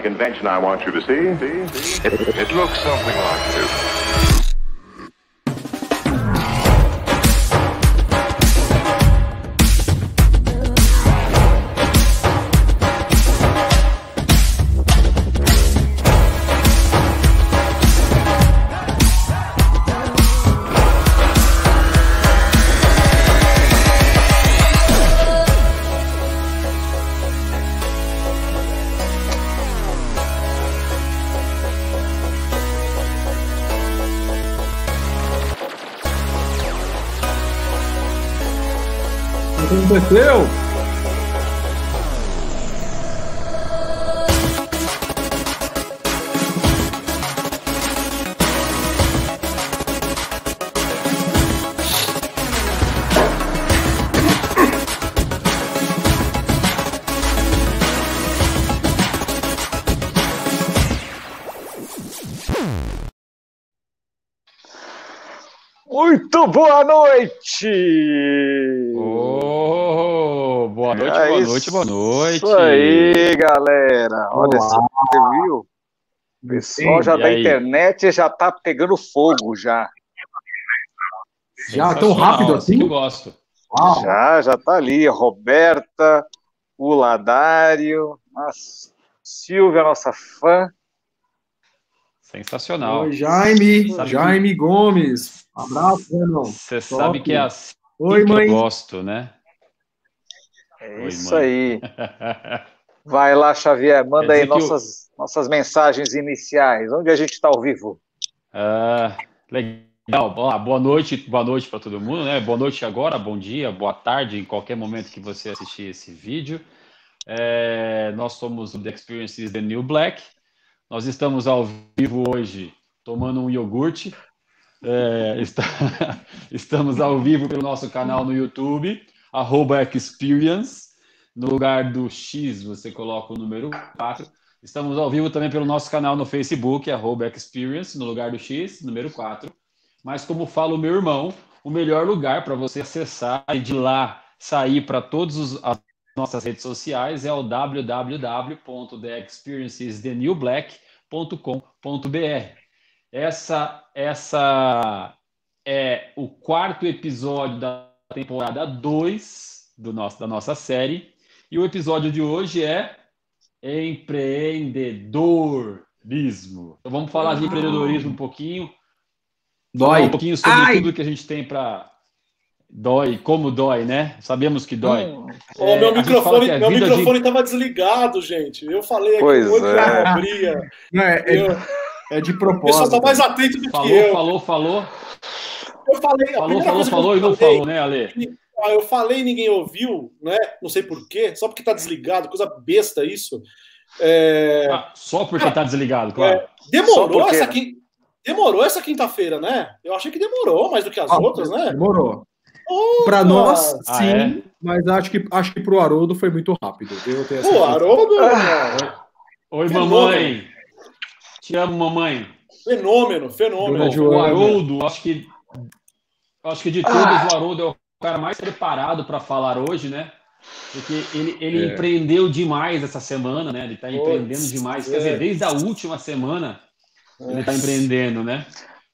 convention I want you to see. see? It, it looks something like this. Aconteceu? Muito boa noite! Oh, boa noite, boa noite, boa noite. Isso aí, galera. Olha Olá. só, você viu? O pessoal já E da aí? internet já tá pegando fogo já. Já tão rápido assim? que eu gosto. Uau. Já, já tá ali. Roberta, o Ladário, a Silvia, nossa fã. Sensacional. Oi, Jaime. Sabe Jaime Gomes. Abraço, irmão. Você sabe que é assim Oi, que mãe. eu gosto, né? É Oi, isso mãe. aí. Vai lá, Xavier, manda aí dizer que nossas, nossas mensagens iniciais. Onde a gente está ao vivo? Ah, legal. Ah, boa noite, boa noite para todo mundo, né? Boa noite agora, bom dia, boa tarde, em qualquer momento que você assistir esse vídeo. É, nós somos o The Experience is the New Black. Nós estamos ao vivo hoje tomando um iogurte. É, está- estamos ao vivo pelo nosso canal no YouTube, arroba Experience. No lugar do X, você coloca o número 4. Estamos ao vivo também pelo nosso canal no Facebook, arroba Experience, no lugar do X, número 4. Mas como fala o meu irmão, o melhor lugar para você acessar e de lá sair para todas as nossas redes sociais é o www.theexperiencesthenewblack.com.br. Essa, essa é o quarto episódio da temporada 2 do nosso, da nossa série. E o episódio de hoje é empreendedorismo. Então vamos falar de empreendedorismo um pouquinho, Dói. um pouquinho sobre Ai. tudo que a gente tem para dói, como dói, né? Sabemos que dói. Hum, É, meu microfone, fala que a meu vida de- estava desligado, gente. Eu falei aqui, Pois é. abria. Não, é, é- Eu- é de O pessoal propósito. está mais atento do que Falou, eu. falou, falou, Eu falei, a falou, falou, falou eu e não falou, né, Ale? ah, Eu falei e ninguém ouviu, né? Não sei porquê, só porque tá desligado, coisa besta isso. É, Ah, só porque tá desligado, claro. Só demorou porque- essa quin- Demorou essa quinta-feira, né? Eu achei que demorou mais do que as Ah, outras, né? Demorou. Opa! Pra nós, Ah, sim, é? mas acho que, acho que pro Haroldo foi muito rápido. Eu tenho essa Pô, Haroldo, Oi, Fenômeno. mamãe. Te amo, mamãe. fenômeno, fenômeno. Dona O. Haroldo, acho que acho que de todos o Haroldo é o cara mais preparado para falar hoje, né? Porque ele, ele É. empreendeu demais essa semana, né? Ele está empreendendo demais. Quer é. dizer, desde a última semana ele está empreendendo, né?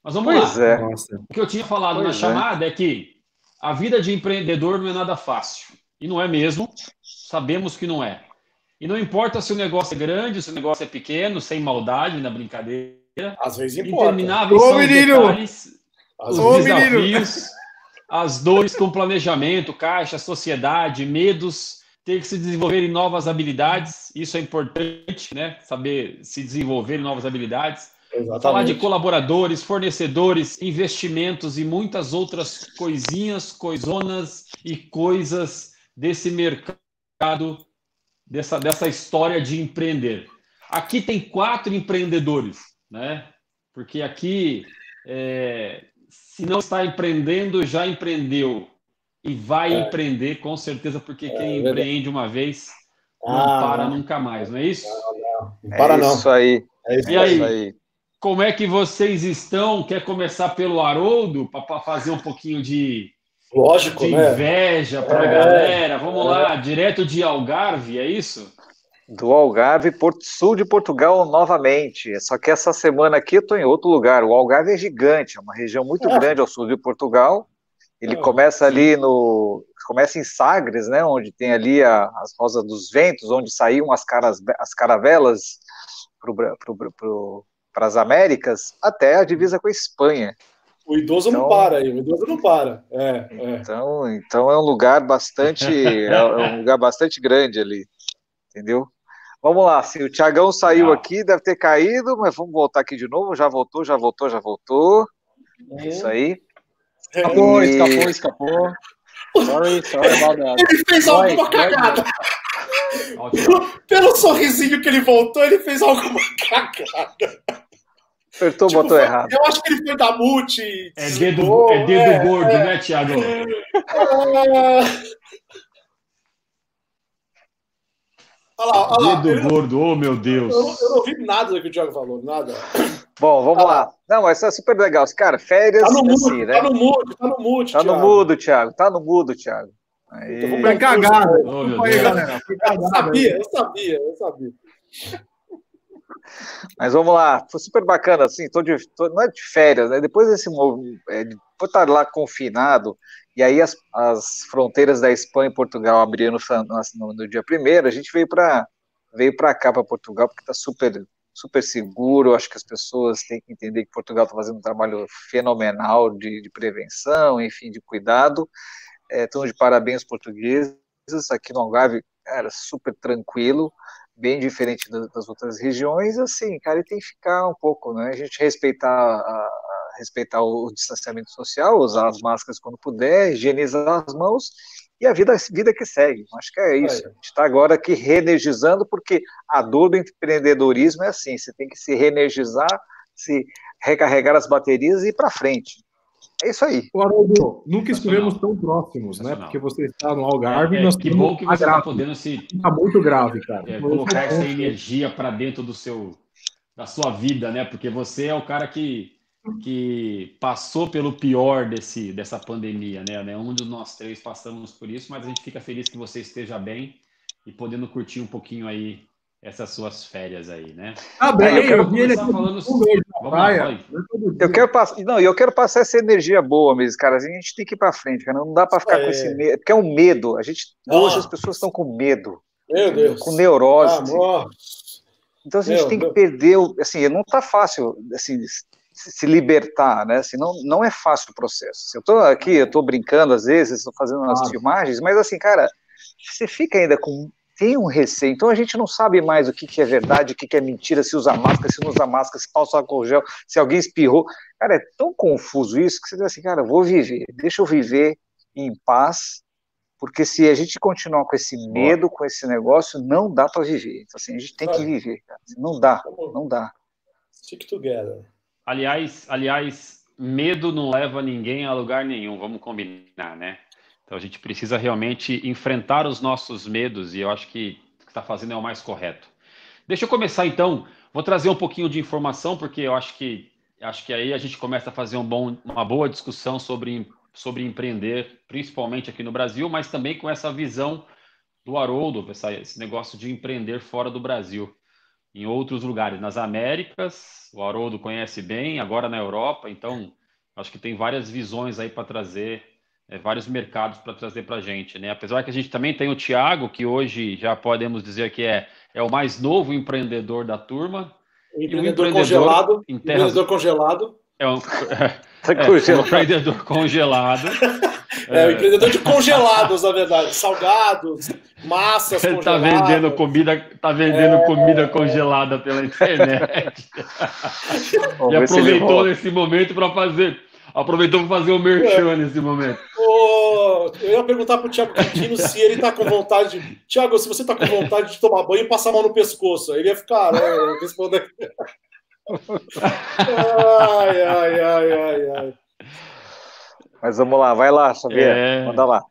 Mas vamos Pois lá. é. O que eu tinha falado Pois na é. chamada é que a vida de empreendedor não é nada fácil. E não é mesmo. Sabemos que não é. E não importa se o negócio é grande, se o negócio é pequeno, sem maldade, na brincadeira. Às vezes importa. Intermináveis Ô, são menino! detalhes, Os Ô, menino! desafios, as dores com planejamento, caixa, sociedade, medos, ter que se desenvolver em novas habilidades. Isso é importante, né? Saber se desenvolver em novas habilidades. Exatamente. Falar de colaboradores, fornecedores, investimentos e muitas outras coisinhas, coisonas e coisas desse mercado, dessa, dessa história de empreender. Aqui tem quatro empreendedores, né? Porque aqui, é, se não está empreendendo, já empreendeu e vai É. empreender com certeza, porque quem verdade. empreende uma vez não Ah, para não. nunca mais, não é isso? Não para é não. isso aí. É isso E É aí? isso aí. Como é que vocês estão? Quer começar pelo Haroldo para fazer um pouquinho de, Lógico, de né? inveja para a É, galera? Vamos é. lá, direto de Algarve, é isso? Do Algarve, Porto Sul de Portugal novamente. Só que essa semana aqui eu estou em outro lugar. O Algarve é gigante, é uma região muito Ah. grande ao sul de Portugal. Ele Ah, começa ali no. Começa em Sagres, né? Onde tem ali a- as Rosas dos Ventos, onde saíam as, caras, as caravelas para as Américas, até a divisa com a Espanha. O idoso não Então- para aí, o idoso não para. É, é. Então, então é um lugar bastante, é um lugar bastante grande ali, entendeu? Vamos lá, se o Tiagão saiu Legal. aqui, deve ter caído, mas vamos voltar aqui de novo. Já voltou, já voltou, já voltou. Isso aí. Escapou, E- escapou, escapou. Sorry, sorry about that. Ele fez Vai, alguma vai, cagada. Ótimo. Pelo sorrisinho que ele voltou, ele fez alguma cagada. Apertou o Tipo, botão foi- errado. Eu acho que ele foi da multi. É dedo, é dedo é, gordo, é. né, Thiago? Ah. Olha lá, olha lá. Dedo Eu, gordo, oh meu eu, Deus. não- eu não ouvi nada do que o Thiago falou, nada. Bom, vamos Ah. lá. Não, mas isso é super legal. Cara, férias Tá no mudo, assim, né? tá no mudo, tá no mudo, Tá no Thiago. mudo, Thiago. Tá no mudo, Thiago. Aí. Eu vou pegar Oh, Eu sabia, eu sabia, eu sabia. Mas vamos lá, foi super bacana, assim, tô de, tô- não é de férias, né? Depois desse é, por estar lá confinado, e aí as, as fronteiras da Espanha e Portugal abriram no, no, no dia primeiro, a gente veio para veio para cá, para Portugal, porque está super, super seguro. Acho que as pessoas têm que entender que Portugal está fazendo um trabalho fenomenal de, de prevenção, enfim, de cuidado. Estão de parabéns portugueses. Aqui no Algarve, era super tranquilo bem diferente das, outras regiões, assim, cara, e tem que ficar um pouco, né? A gente respeitar, a, a, respeitar o distanciamento social, usar as máscaras quando puder, higienizar as mãos e a vida, vida que segue. Acho que é isso. A gente está agora aqui reenergizando, porque a dor do empreendedorismo é assim: você tem que se reenergizar, se recarregar as baterias e ir para frente. É isso aí. O Haroldo, nunca estivemos tão próximos, né? Porque você está no Algarve É, e nós que estamos bom que você está podendo se Tá muito grave, cara. é, colocar é o essa energia para dentro do seu da sua vida, né? Porque você é o cara que que passou pelo pior desse dessa pandemia, né? né? Um de nós três passamos por isso, mas a gente fica feliz que você esteja bem e podendo curtir um pouquinho aí essas suas férias aí, né? Tá bem, eu eu vi ele aqui falando- Vamos lá. Eu quero passar, não, eu quero passar essa energia boa mesmo, cara. A gente tem que ir para frente, cara. Não dá para ficar É. com esse medo, porque é um medo. A gente Ah. hoje as pessoas estão com medo, Meu Deus. com neurose. Amor. Então a gente Meu, tem que meu. perder, o- assim, não está fácil assim, se libertar, né? Assim, não, não é fácil o processo. Eu estou aqui, eu estou brincando às vezes, estou fazendo umas Claro. filmagens, mas assim, cara, você fica ainda com tem um receio. Então a gente não sabe mais o que, que é verdade, o que, que é mentira, se usa máscara, se não usa máscara, se passa álcool gel, se alguém espirrou. Cara, é tão confuso isso que você diz assim, cara, eu vou viver, deixa eu viver em paz, porque se a gente continuar com esse medo, com esse negócio, não dá para viver. Então assim, a gente tem que viver, cara. Não dá, Vamos- não dá. Stick together. Aliás, aliás, medo não leva ninguém a lugar nenhum, vamos combinar, né? Então a gente precisa realmente enfrentar os nossos medos e eu acho que o que está fazendo é o mais correto. Deixa eu começar então. Vou trazer um pouquinho de informação porque eu acho que acho que aí a gente começa a fazer um bom, uma boa discussão sobre sobre empreender, principalmente aqui no Brasil, mas também com essa visão do Haroldo, esse negócio de empreender fora do Brasil em outros lugares, nas Américas, o Haroldo conhece bem, agora na Europa, então acho que tem várias visões aí para trazer, é, vários mercados para trazer para a gente, né? Apesar que a gente também tem o Tiago, que hoje já podemos dizer que é, é o mais novo empreendedor da turma, O e um empreendedor congelado. em terras, Empreendedor congelado. é um, Tá é, um congelado. empreendedor congelado. É, o empreendedor de congelados, na verdade. Salgados, massas Ele tá vendendo comida, tá vendendo comida congelada pela internet. E aproveitou nesse momento para fazer. Aproveitou para fazer o merchan nesse momento. Ô, eu ia perguntar pro Thiago Quintino se ele tá com vontade. De... Thiago, se você tá com vontade de tomar banho e passar a mão no pescoço. Aí Ele ia ficar, né? Responder. Ai, ai, ai, ai, ai. Mas vamos lá, vai lá, Xavier. É. Manda lá.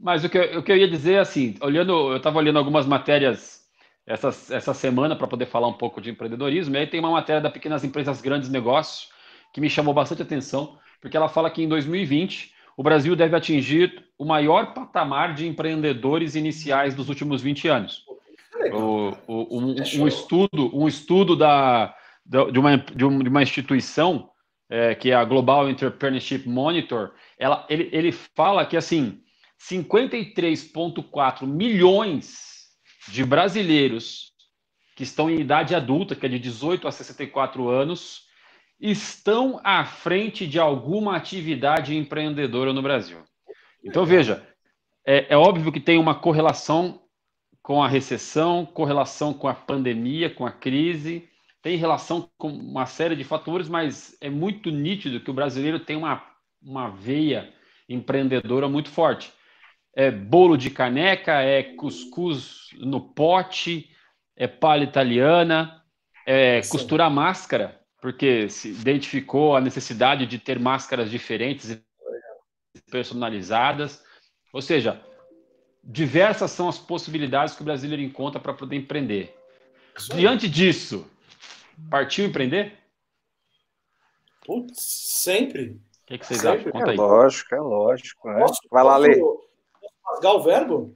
Mas o que, eu- o que eu ia dizer, assim, olhando, eu estava olhando algumas matérias essa, essa semana para poder falar um pouco de empreendedorismo, e aí tem uma matéria da Pequenas Empresas Grandes Negócios que me chamou bastante atenção, porque ela fala que em 2020 o Brasil deve atingir o maior patamar de empreendedores iniciais dos últimos 20 anos. O, o- um, um estudo, um estudo da, da- de, uma, de, um- de uma instituição é, que é a Global Entrepreneurship Monitor, ela, ele, ele fala que assim 53,4 milhões de brasileiros que estão em idade adulta, que é de 18 a 64 anos, estão à frente de alguma atividade empreendedora no Brasil. Então veja, é, é óbvio que tem uma correlação com a recessão, correlação com a pandemia, com a crise, tem relação com uma série de fatores, mas é muito nítido que o brasileiro tem uma, uma veia empreendedora muito forte. É bolo de caneca, é cuscuz no pote, é palha italiana, é Sim. costurar máscara, porque se identificou a necessidade de ter máscaras diferentes e personalizadas. Ou seja, diversas são as possibilidades que o brasileiro encontra para poder empreender. Diante disso, partiu empreender? Putz, sempre. O que, que vocês Sempre. acham? Conta É aí. lógico, é lógico. Né? Posso, Vai lá, Lê. posso rasgar o verbo?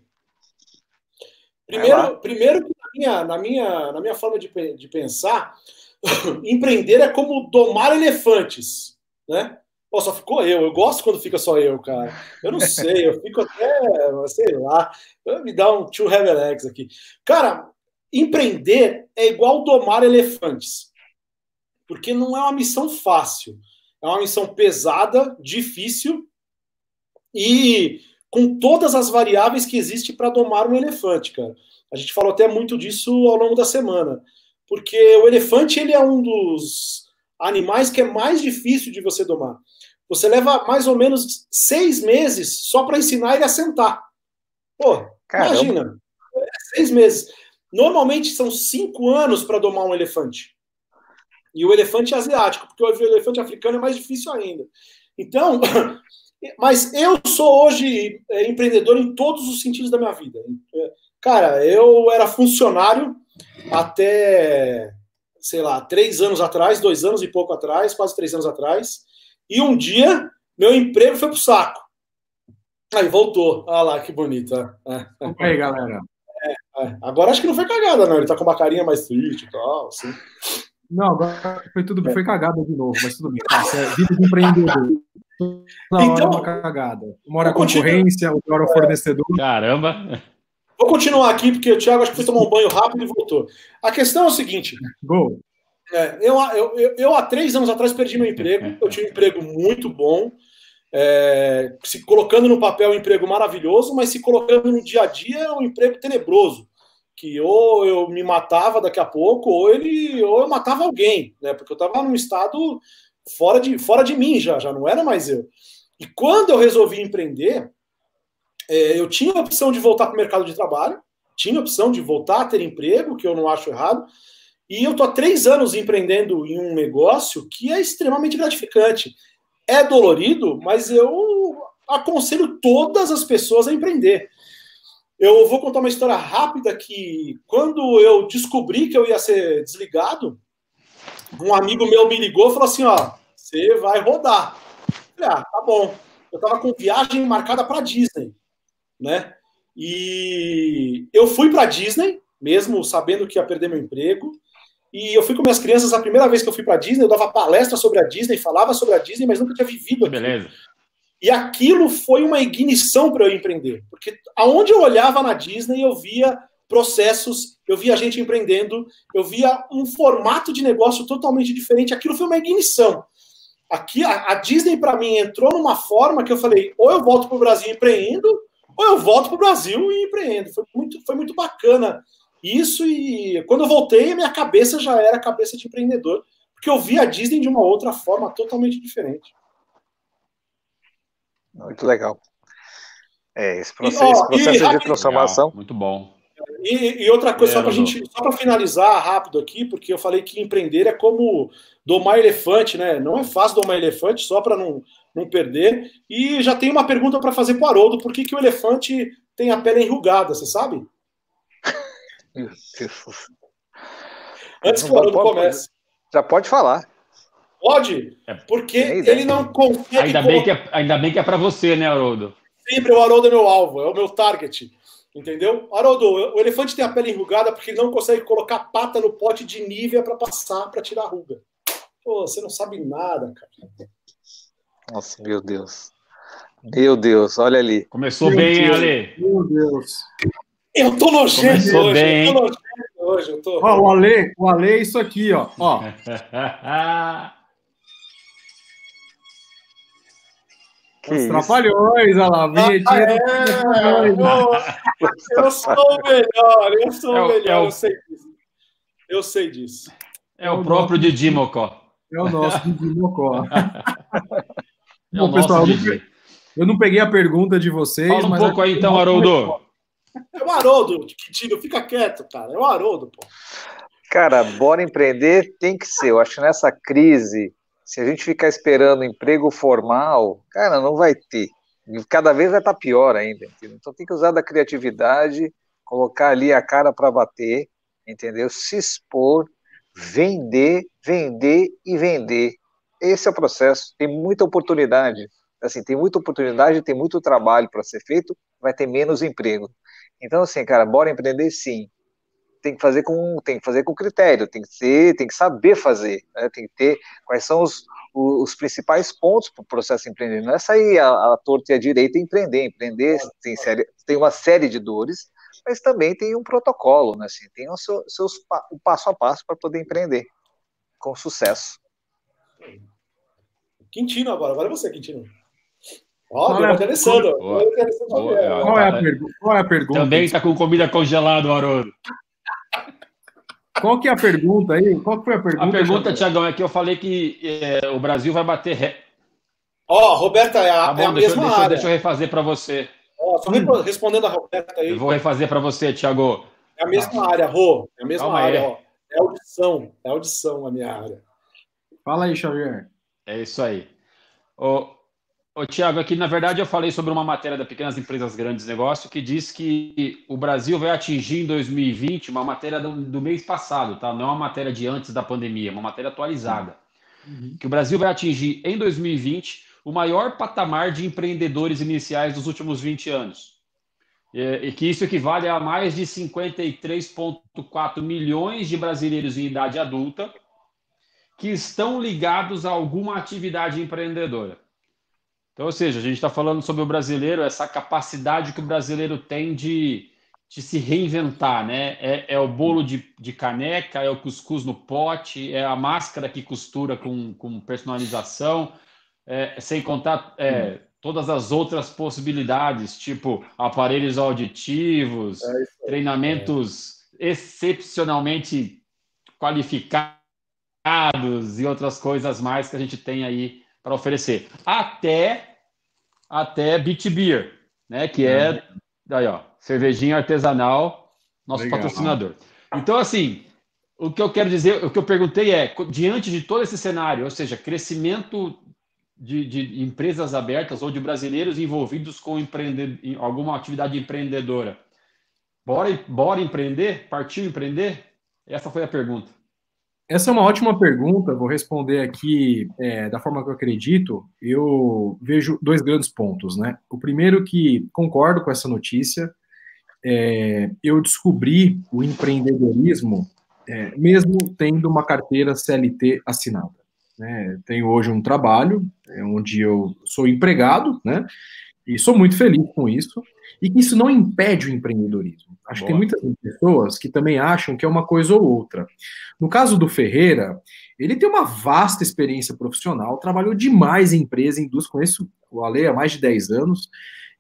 Primeiro, primeiro na minha, na minha, na minha forma de, de pensar, empreender é como domar elefantes, né? Pô, só ficou eu. Eu gosto quando fica só eu, cara. Eu não sei, eu fico até, sei lá, me dá um two have legs aqui. Cara, empreender é igual domar elefantes. Porque não é uma missão fácil. É uma missão pesada, difícil e com todas as variáveis que existe para domar um elefante, cara. A gente falou até muito disso ao longo da semana, porque o elefante ele é um dos animais que é mais difícil de você domar. Você leva mais ou menos seis meses só para ensinar ele a sentar. Pô, Caramba. imagina, é seis meses. Normalmente são cinco anos para domar um elefante. E o elefante asiático, porque o elefante africano é mais difícil ainda. Então, mas eu sou hoje é, empreendedor em todos os sentidos da minha vida. É, Cara, eu era funcionário até, sei lá, três anos atrás, dois anos e pouco atrás, quase três anos atrás. E um dia, meu emprego foi pro saco. Aí voltou. Olha lá, que bonito. é, é. Aí, galera. É, agora acho que não foi cagada, não. Ele tá com uma carinha mais triste e tal. Assim. Não, agora foi tudo bem. Foi cagada de novo, mas tudo bem. Tá, é vida de empreendedor. Toda hora Então- uma cagada. Uma hora a concorrência, outra hora o fornecedor. Caramba! Vou continuar aqui, porque o Thiago acho que foi tomar um banho rápido e voltou. A questão é o seguinte: Gol. É, eu, eu, eu, eu, há três anos atrás, perdi meu emprego. Eu tinha um emprego muito bom, é, se colocando no papel, um emprego maravilhoso, mas se colocando no dia a dia, um emprego tenebroso. Que ou eu me matava daqui a pouco, ou ele, ou eu matava alguém, né? Porque eu estava num estado fora de, fora de mim já, já não era mais eu. E quando eu resolvi empreender, é, eu tinha a opção de voltar para o mercado de trabalho, tinha a opção de voltar a ter emprego, que eu não acho errado. E eu tô há três anos empreendendo em um negócio que é extremamente gratificante. É dolorido, mas eu aconselho todas as pessoas a empreender. Eu vou contar uma história rápida que quando eu descobri que eu ia ser desligado, um amigo meu me ligou e falou assim, ó, você vai rodar. Eu falei, ah, tá bom. Eu tava com viagem marcada para Disney, né? E eu fui para Disney, mesmo sabendo que ia perder meu emprego. E eu fui com minhas crianças a primeira vez que eu fui para Disney, eu dava palestra sobre a Disney, falava sobre a Disney, mas nunca tinha vivido aquilo. beleza. E aquilo foi uma ignição para eu empreender, porque aonde eu olhava na Disney, eu via processos, eu via gente empreendendo, eu via um formato de negócio totalmente diferente. Aquilo foi uma ignição. Aqui a, a Disney para mim entrou numa forma que eu falei, ou eu volto para o Brasil e empreendo, ou eu volto para o Brasil e empreendo. Foi muito, foi muito bacana isso e quando eu voltei, a minha cabeça já era cabeça de empreendedor, porque eu vi a Disney de uma outra forma totalmente diferente. Muito legal. É, esse E, processo, ó, esse e processo de rapidinho, transformação. Legal, muito bom. E, e outra coisa, É, só para gente, só para finalizar rápido aqui, porque eu falei que empreender é como domar elefante, né? Não é fácil domar elefante, só para não, não perder. E já tem uma pergunta para fazer para o Haroldo: por que, que o elefante tem a pele enrugada, você sabe? Meu Deus. Antes que o Haroldo comece. Já pode falar. Pode? É. Porque ideia. ele não consegue Ainda bem que é, ainda bem que é para você, né, Haroldo? sempre o Haroldo é meu alvo, é o meu target. Entendeu? Haroldo, o elefante tem a pele enrugada porque ele não consegue colocar pata no pote de nívea para passar, para tirar a ruga. Pô, você não sabe nada, cara. Nossa, meu Deus. Meu Deus, olha ali. Começou Meu bem, Deus. Ale? Meu Deus. Eu tô nojento Começou hoje. bem, eu tô nojento hoje. Eu tô... Ó, o Ale, o Ale é isso aqui, ó. ó. Que Os isso? trapalhões, olha lá, vinhetinha Ah, é, pô, eu sou o melhor, eu sou É o o- melhor, é o- eu sei disso. Eu sei disso. É o próprio Didi Mocó. É o nosso Didi Mocó. O Bom, pessoal, eu não Didi. Eu não peguei a pergunta de vocês, Fala um mas pouco aí então, Haroldo. É o Haroldo, fica quieto, cara. É o Haroldo, pô. Cara, bora empreender tem que ser. Eu acho que nessa crise, se a gente ficar esperando emprego formal, cara, não vai ter. Cada vez vai estar pior ainda. entendeu? Então tem que usar da criatividade, colocar ali a cara para bater, entendeu? Se expor, vender, vender e vender. Esse é o processo. Tem muita oportunidade. Assim, tem muita oportunidade, tem muito trabalho para ser feito, vai ter menos emprego. Então, assim, cara, bora empreender sim tem que fazer com tem que fazer com critério, tem que ser, tem que saber fazer, né? tem que ter quais são os, os, principais pontos para o processo empreendedor. Não é sair a, a torta e a direita e empreender. Empreender tem, série, tem uma série de dores, mas também tem um protocolo, né? Assim, tem o seu, seus o passo a passo para poder empreender com sucesso. Quintino agora, agora é você, Quintino. Ó, deu é- de Alessandro. É, qual é, a pergu- qual é a pergunta? Também está com comida congelada, Haroldo. Qual que é a pergunta aí? Qual que foi a pergunta? A pergunta? Tiagão, é que eu falei que é, o Brasil vai bater. Re... Ó, Roberta, é a, Tá é a bom, deixa, mesma deixa, área. deixa eu refazer para você. Ó, só repo- respondendo a Roberta aí. Eu vou refazer para você, Tiago. É a mesma área, Rô. É a mesma Calma área, aí. ó. É audição. É audição a minha área. Fala aí, Xavier. É isso aí. Ô, ô Tiago, aqui na verdade eu falei sobre uma matéria da Pequenas Empresas Grandes Negócios que diz que o Brasil vai atingir em 2020 uma matéria do, do mês passado, tá? Não é uma matéria de antes da pandemia, é uma matéria atualizada. Que o Brasil vai atingir em 2020 o maior patamar de empreendedores iniciais dos últimos 20 anos. E, e que isso equivale a mais de 53,4 milhões de brasileiros em idade adulta que estão ligados a alguma atividade empreendedora. Então, ou seja, a gente está falando sobre o brasileiro, essa capacidade que o brasileiro tem de, de se reinventar, né? É, é o bolo de, de caneca, é o cuscuz no pote, é a máscara que costura com, com personalização, é, sem contar é, todas as outras possibilidades, tipo aparelhos auditivos, treinamentos excepcionalmente qualificados e outras coisas mais que a gente tem aí para oferecer. Até até Beat Beer, né, que é daí, ó, cervejinha artesanal, nosso Legal. patrocinador. Então, assim, o que eu quero dizer, o que eu perguntei é, diante de todo esse cenário, ou seja, crescimento de, de empresas abertas ou de brasileiros envolvidos com empreender, em alguma atividade empreendedora, bora, bora empreender? Partiu empreender? Essa foi a pergunta. Essa é uma ótima pergunta, vou responder aqui é, da forma que eu acredito. Eu vejo dois grandes pontos, né? O primeiro que concordo com essa notícia, é, eu descobri o empreendedorismo é, mesmo tendo uma carteira CLT assinada. Né? Tenho hoje um trabalho é, onde eu sou empregado, né? E sou muito feliz com isso. E que isso não impede o empreendedorismo. Acho que tem Boa. muitas pessoas que também acham que é uma coisa ou outra. No caso do Ferreira, ele tem uma vasta experiência profissional, trabalhou demais em empresa, em indústria, conheço o Ale há mais de 10 anos,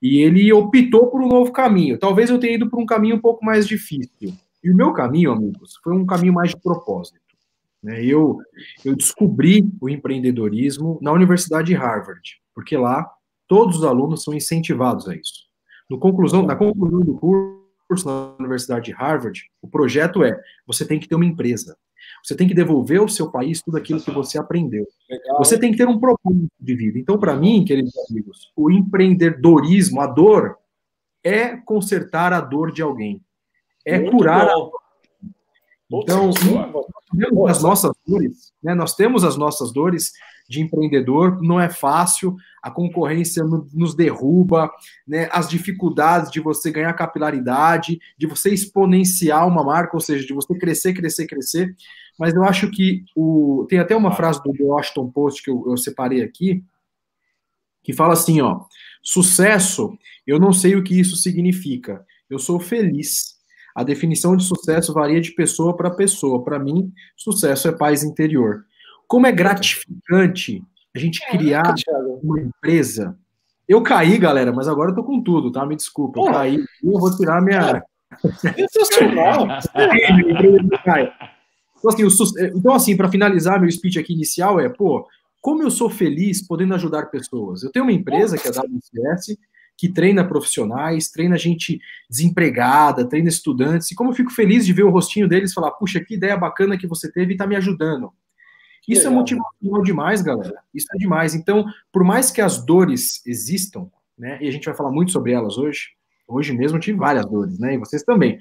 e ele optou por um novo caminho. Talvez eu tenha ido por um caminho um pouco mais difícil. E o meu caminho, amigos, foi um caminho mais de propósito. né? Eu, eu descobri o empreendedorismo na Universidade de Harvard, porque lá todos os alunos são incentivados a isso. No conclusão, na conclusão do curso na Universidade de Harvard, o projeto é: você tem que ter uma empresa. Você tem que devolver ao seu país tudo aquilo que você aprendeu. Legal. Você tem que ter um propósito de vida. Então, para mim, queridos amigos, o empreendedorismo, a dor, é consertar a dor de alguém. É Muito curar a bom. Então, boa. temos as nossas dores, né? Nós temos as nossas dores de empreendedor, não é fácil, a concorrência nos derruba, né, as dificuldades de você ganhar capilaridade, de você exponenciar uma marca, ou seja, de você crescer, crescer, crescer. Mas eu acho que o. Tem até uma frase do Washington Post que eu, eu separei aqui, que fala assim: ó, sucesso, eu não sei o que isso significa, eu sou feliz. A definição de sucesso varia de pessoa para pessoa. Para mim, sucesso é paz interior. Como é gratificante a gente criar uma empresa. Eu caí, galera, mas agora eu tô com tudo, tá? Me desculpa. Eu caí, eu vou tirar minha. Sensacional! então, assim, então, assim para finalizar meu speech aqui inicial, é, pô, como eu sou feliz podendo ajudar pessoas. Eu tenho uma empresa que é a WCS, que treina profissionais, treina gente desempregada, treina estudantes, e como eu fico feliz de ver o rostinho deles falar, puxa, que ideia bacana que você teve e está me ajudando. Isso é motivacional demais, galera. Isso é demais. Então, por mais que as dores existam, né, e a gente vai falar muito sobre elas hoje, hoje mesmo eu tive várias dores, né, e vocês também.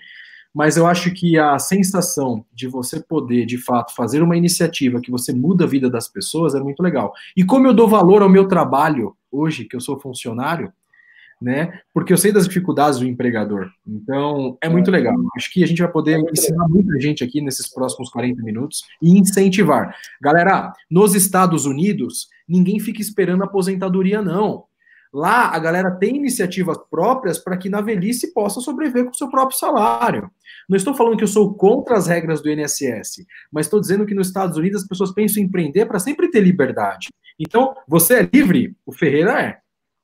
Mas eu acho que a sensação de você poder, de fato, fazer uma iniciativa que você muda a vida das pessoas é muito legal. E como eu dou valor ao meu trabalho hoje, que eu sou funcionário, né? Porque eu sei das dificuldades do empregador. Então, é muito legal. Acho que a gente vai poder ensinar muita gente aqui nesses próximos 40 minutos e incentivar. Galera, nos Estados Unidos, ninguém fica esperando aposentadoria, não. Lá, a galera tem iniciativas próprias para que na velhice possa sobreviver com o seu próprio salário. Não estou falando que eu sou contra as regras do INSS, mas estou dizendo que nos Estados Unidos as pessoas pensam em empreender para sempre ter liberdade. Então, você é livre? O Ferreira é.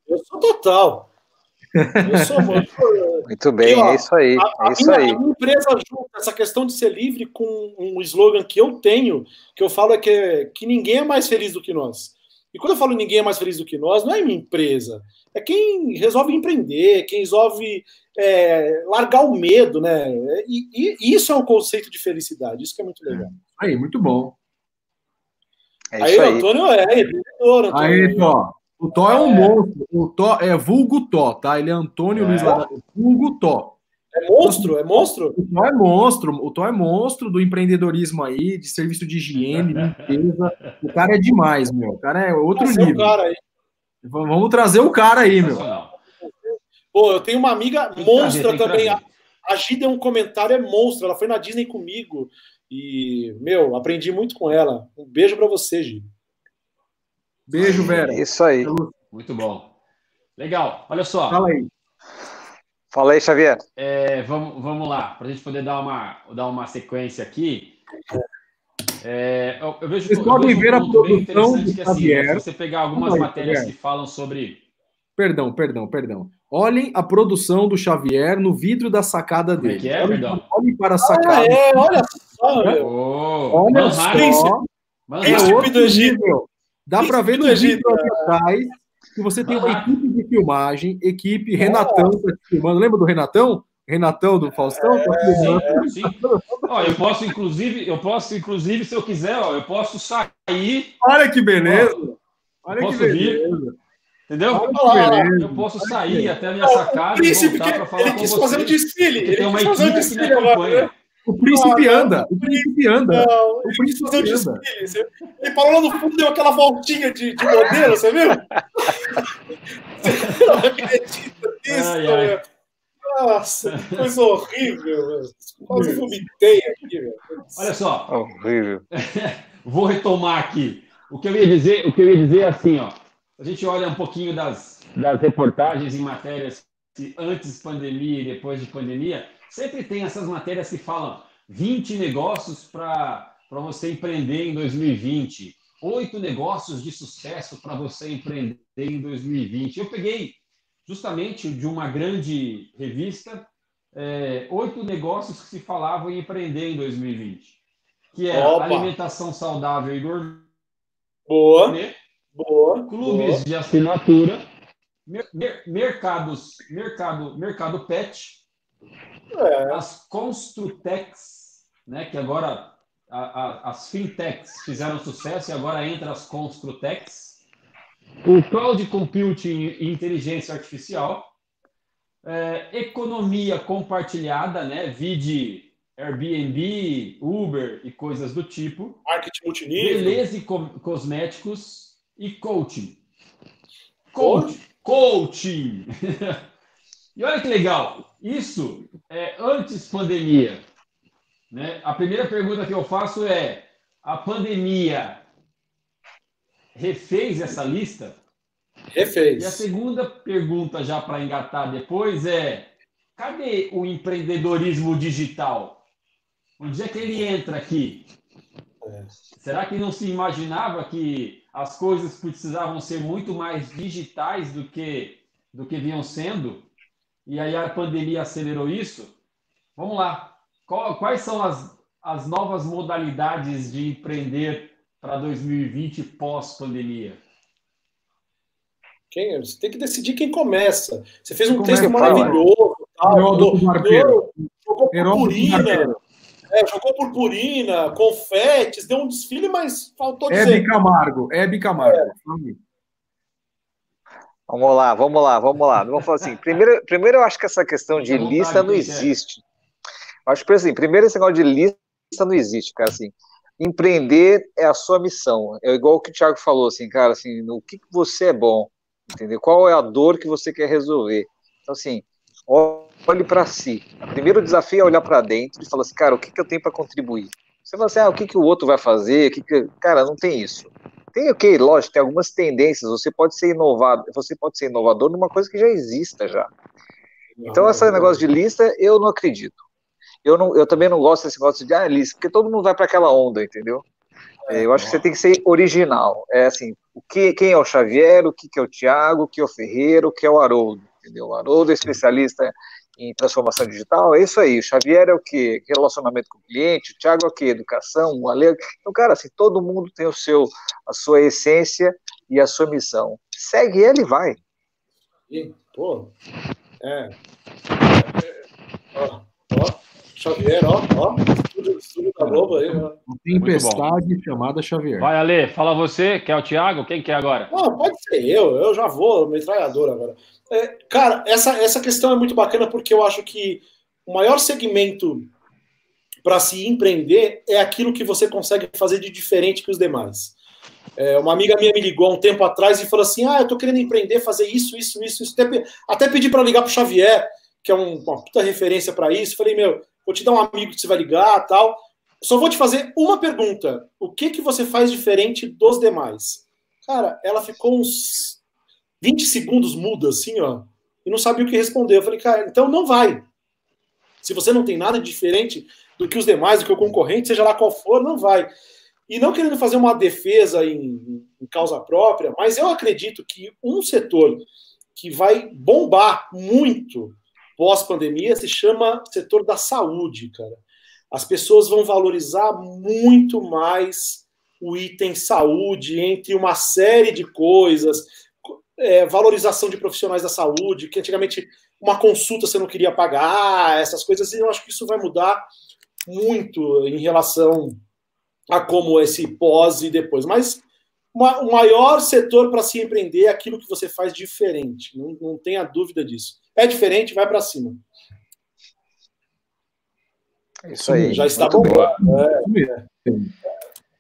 Eu sou total. Eu sou muito. muito bem, e, ó, é isso aí. A, é isso minha, aí. A minha empresa junta essa questão de ser livre com um slogan que eu tenho, que eu falo é que, que ninguém é mais feliz do que nós. E quando eu falo ninguém é mais feliz do que nós, não é minha empresa. É quem resolve empreender, quem resolve é, largar o medo, né? E, e, isso é um conceito de felicidade, isso que é muito legal. Aí, muito bom. É aí, aí, Antônio é empreendedor, Antônio. Aí, ó. O Tó é um é. monstro. O Tó é vulgo Tó, tá? Ele é Antônio é. Luiz Ladrão. Vulgo Tó. É monstro, é monstro? O Tó é monstro. O Tó é monstro do empreendedorismo aí, de serviço de higiene, limpeza. O cara é demais, meu. O cara é outro Trazer nível. cara aí. Vamos trazer o cara aí, meu. Pô, eu tenho uma amiga monstra também. A, a Gi deu um comentário, é monstro. Ela foi na Disney comigo. E, meu, aprendi muito com ela. Um beijo para você, Gi. Beijo, Vera. Isso aí. Muito bom. Legal. Olha só. Fala aí. Fala aí, Xavier. É, vamos, vamos lá, para a gente poder dar uma, dar uma sequência aqui. É, eu, eu, vejo, Vocês eu podem ver um a produção do que, assim, Se você pegar algumas aí, matérias Xavier. que falam sobre. Perdão, perdão, perdão. Olhem a produção do Xavier no vidro da sacada dele. Como é que é, olhem, perdão? Olhem para a sacada. Ah, é, olha só. Oh, olha só. Príncipe do Egito. Dá para ver no vídeo atrás que você tem uma equipe de filmagem, equipe, Renatão tá filmando. Lembra do Renatão? Renatão do Faustão? Tá é, sim. Ó, eu posso, inclusive, eu posso, inclusive, se eu quiser, ó, eu posso sair. Olha que beleza! Ó, Olha que beleza! Vir, entendeu? Eu posso sair até a minha sacada e para falar ele quis fazer um desfile. Ele uma equipe que me acompanha. O príncipe não, anda, o príncipe anda. Não, o príncipe anda. Ele parou lá no fundo, deu aquela voltinha de, de modelo, você viu? você não acredita nisso, ai, ai. Nossa, que coisa horrível, Quase vomitei aqui, velho. Olha só. Horrível. Vou retomar aqui. O que eu ia dizer, o que eu ia dizer é assim, ó. A gente olha um pouquinho das, das reportagens e matérias antes pandemia e depois de pandemia Sempre tem essas matérias que falam 20 negócios para você empreender em 2020, oito negócios de sucesso para você empreender em 2020. Eu peguei justamente de uma grande revista é, oito negócios que se falavam em empreender em 2020, que é alimentação saudável e gourmet, boa, boa, clubes boa. de assinatura, mer mercados, mercado, mercado pet, é. As Construtex, né, que agora a, a, as fintechs fizeram sucesso e agora entra as Construtex. O Cloud Computing e Inteligência Artificial. É, economia compartilhada, né, vide Airbnb, Uber e coisas do tipo. Marketing multinível. Beleza e co cosméticos, e coaching. Coaching. Coaching. e olha que legal. Isso é antes pandemia. Né? A primeira pergunta que eu faço é: a pandemia refez essa lista? Refez. E a segunda pergunta, já para engatar depois, é: cadê o empreendedorismo digital? Onde é que ele entra aqui? É. Será que não se imaginava que as coisas precisavam ser muito mais digitais do que, do que vinham sendo? E aí a pandemia acelerou isso? Vamos lá. Quais são as, as novas modalidades de empreender para 2020 pós-pandemia? Quem, você tem que decidir quem começa. Você fez um Começa, texto fala. maravilhoso. Tal, jogou Heródoto purpurina, é, jogou purpurina, confetes, deu um desfile, mas faltou Hebe dizer. Camargo. Hebe Camargo. Vamos lá, vamos lá, vamos lá. Vamos falar assim. Primeiro, primeiro eu acho que essa questão de lista não existe. Eu acho que assim, primeiro esse negócio de lista não existe, cara. Assim, empreender é a sua missão. É igual o que o Thiago falou, assim, cara, assim, no que que você é bom, entendeu? Qual é a dor que você quer resolver? Então, assim, olhe para si. O primeiro desafio é olhar para dentro e falar assim, cara, o que, que eu tenho para contribuir? Você fala assim, ah, o que, que o outro vai fazer? O que que... Cara, não tem isso. Tem o que, lógico, tem algumas tendências. Você pode ser inovado, você pode ser inovador numa coisa que já exista já. Então, esse negócio de lista, eu não acredito. Eu, não, eu também não gosto desse negócio de ah, lista, porque todo mundo vai para aquela onda, entendeu? É, eu acho que você tem que ser original. É assim, o que, quem é o Xavier, o que, que é o Tiago, o que é o Ferreira, o que é o Haroldo, entendeu? O Haroldo é especialista em transformação digital, é isso aí. O Xavier é o que? Relacionamento com o cliente, o Tiago é o que? Educação, o Ale. Então, cara, assim, todo mundo tem o seu, a sua essência e a sua missão. Segue ele e vai. Ih, Pô, é. É, Ó, ó, Xavier, ó, ó, estúdio da Globo aí, ó. Uma tempestade chamada Xavier. Vai, Ale, fala você, quer o Thiago? Quem quer agora? Não, pode ser eu, eu já vou, metralhador agora. É, cara, essa, essa questão é muito bacana porque eu acho que o maior segmento para se empreender é aquilo que você consegue fazer de diferente que os demais. É, uma amiga minha me ligou há um tempo atrás e falou assim: Ah, eu tô querendo empreender, fazer isso, isso, isso, isso. Até, até pedi para ligar pro Xavier, que é um- uma puta referência para isso. Falei, meu, vou te dar um amigo que você vai ligar tal. Só vou te fazer uma pergunta: o que que você faz diferente dos demais? Cara, ela ficou uns 20 segundos muda, assim, ó, e não sabia o que responder. Eu falei, cara, então não vai. Se você não tem nada diferente do que os demais, do que o concorrente, seja lá qual for, não vai. E não querendo fazer uma defesa em, em causa própria, mas eu acredito que um setor que vai bombar muito pós-pandemia se chama setor da saúde, cara. As pessoas vão valorizar muito mais o item saúde entre uma série de coisas, é, valorização de profissionais da saúde, que antigamente uma consulta você não queria pagar, essas coisas, e eu acho que isso vai mudar muito em relação a como esse pós e depois. Mas uma- o maior setor para se empreender é aquilo que você faz diferente, não, não tenha dúvida disso. É diferente, vai para cima. É isso aí. Já está bom. É.